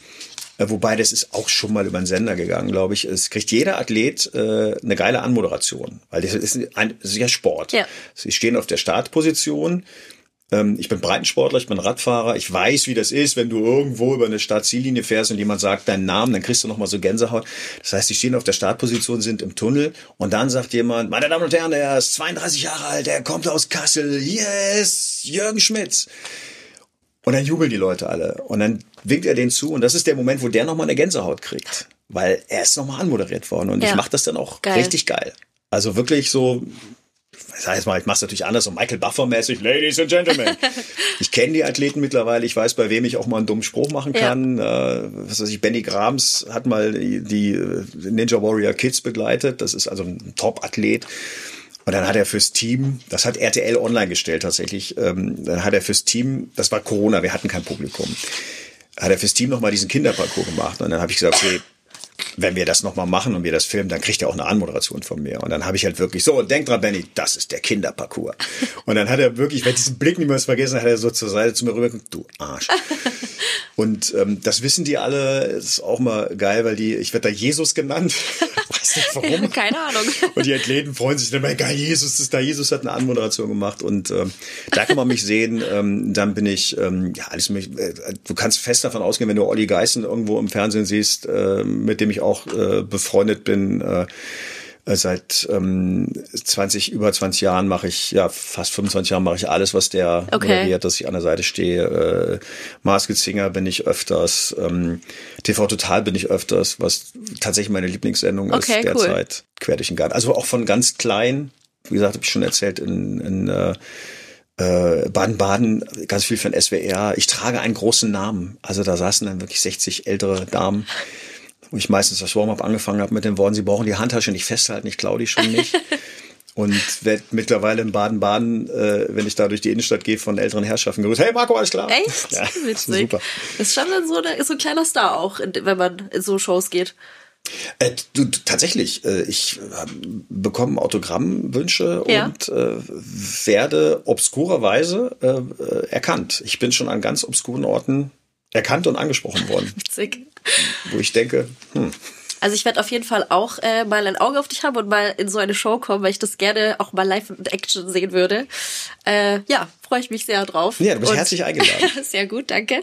äh, wobei das ist auch schon mal über den Sender gegangen, glaube ich. Es kriegt jeder Athlet äh, eine geile Anmoderation, weil das ist, ein, ja Sport. Ja. Sie stehen auf der Startposition. Ähm, ich bin Breitensportler, ich bin Radfahrer. Ich weiß, wie das ist, wenn du irgendwo über eine Startziellinie fährst und jemand sagt deinen Namen, dann kriegst du noch mal so Gänsehaut. Das heißt, die stehen auf der Startposition, sind im Tunnel und dann sagt jemand, meine Damen und Herren, er ist 32 Jahre alt, er kommt aus Kassel. Yes, Jürgen Schmitz. Und dann jubeln die Leute alle. Und dann winkt er den zu. Und das ist der Moment, wo der nochmal eine Gänsehaut kriegt. Weil er ist nochmal anmoderiert worden. Und Ja. ich mache das dann auch Geil. richtig geil. Also wirklich so, sag jetzt mal, ich mache es natürlich anders, so Michael Buffer-mäßig, Ladies and Gentlemen. [laughs] ich kenne die Athleten mittlerweile, ich weiß, bei wem ich auch mal einen dummen Spruch machen Ja. kann. Äh, was weiß ich, Benny Grams hat mal die, die äh, Ninja Warrior Kids begleitet. Das ist also ein Top-Athlet. Und dann hat er fürs Team, das hat RTL online gestellt tatsächlich, ähm, dann hat er fürs Team, das war Corona, wir hatten kein Publikum, hat er fürs Team nochmal diesen Kinderparcours gemacht. Und dann habe ich gesagt, okay, wenn wir das nochmal machen und wir das filmen, dann kriegt er auch eine Anmoderation von mir. Und dann habe ich halt wirklich so, und denk dran, Benny, das ist der Kinderparcours. [laughs] Und dann hat er wirklich, wenn diesen Blick niemals vergessen, hat er so zur Seite zu mir rüber du Arsch. [laughs] Und ähm, das wissen die alle, ist auch mal geil, weil die, ich werde da Jesus genannt. [laughs] Weiß nicht warum. Keine Ahnung. Und die Athleten freuen sich dann mal, geil, Jesus ist da, Jesus hat eine Anmoderation gemacht und ähm, da kann man mich sehen. Ähm, dann bin ich, ähm, ja, alles. Äh, du kannst fest davon ausgehen, wenn du Olli Geißen irgendwo im Fernsehen siehst, äh, mit dem ich auch äh, befreundet bin, äh, äh, Seit ähm, 20, über 20 Jahren mache ich, ja, fast 25 Jahren mache ich alles, was der Okay. moderiert, dass ich an der Seite stehe. Äh, Masked Singer bin ich öfters, ähm, TV Total bin ich öfters, was tatsächlich meine Lieblingssendung Okay, ist cool. derzeit. Quer durch den Garten. Also auch von ganz klein, wie gesagt, habe ich schon erzählt, in, in äh, äh, Baden-Baden, ganz viel von SWR. Ich trage einen großen Namen. Also da saßen dann wirklich 60 ältere Damen, wo ich meistens das Warm-up angefangen habe mit den Worten, sie brauchen die Handtasche nicht festhalten, ich klaue die schon nicht. [laughs] Und werd mittlerweile in Baden-Baden, äh, wenn ich da durch die Innenstadt gehe, von älteren Herrschaften gerüßt. Hey Marco, alles klar? Echt? Ja, [laughs] das ist Witzig. super. Das ist schon dann so, eine, so ein kleiner Star auch, wenn man in so Shows geht. Äh, du, du, tatsächlich, äh, ich äh, bekomme Autogrammwünsche Ja. und äh, werde obskurerweise äh, äh, erkannt. Ich bin schon an ganz obskuren Orten erkannt und angesprochen worden, [laughs] Witzig. wo ich denke, hm, Also ich werde auf jeden Fall auch äh, mal ein Auge auf dich haben und mal in so eine Show kommen, weil ich das gerne auch mal live in Action sehen würde. Äh, ja, freue ich mich sehr drauf. Ja, du bist Und- herzlich eingeladen. [laughs] sehr gut, danke.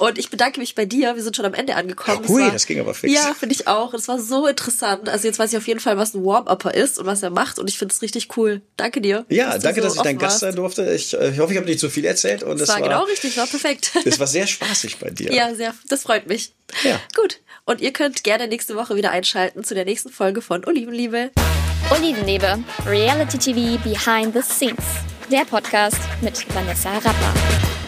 Und ich bedanke mich bei dir. Wir sind schon am Ende angekommen. Hui, war, das ging aber fix. Ja, finde ich auch. Es war so interessant. Also jetzt weiß ich auf jeden Fall, was ein Warm-Upper ist und was er macht. Und ich finde es richtig cool. Danke dir. ja, du danke, so dass ich dein Gast sein durfte. Ich, äh, ich hoffe, ich habe nicht zu viel erzählt und Das es war, genau richtig, war perfekt. [laughs] es war sehr spaßig bei dir. Ja, sehr. Das freut mich. Ja. Gut. Und ihr könnt gerne nächste Woche wieder einschalten zu der nächsten Folge von Olivenliebe. Olivenliebe, Reality TV Behind the Scenes. Der Podcast mit Vanessa Rapper.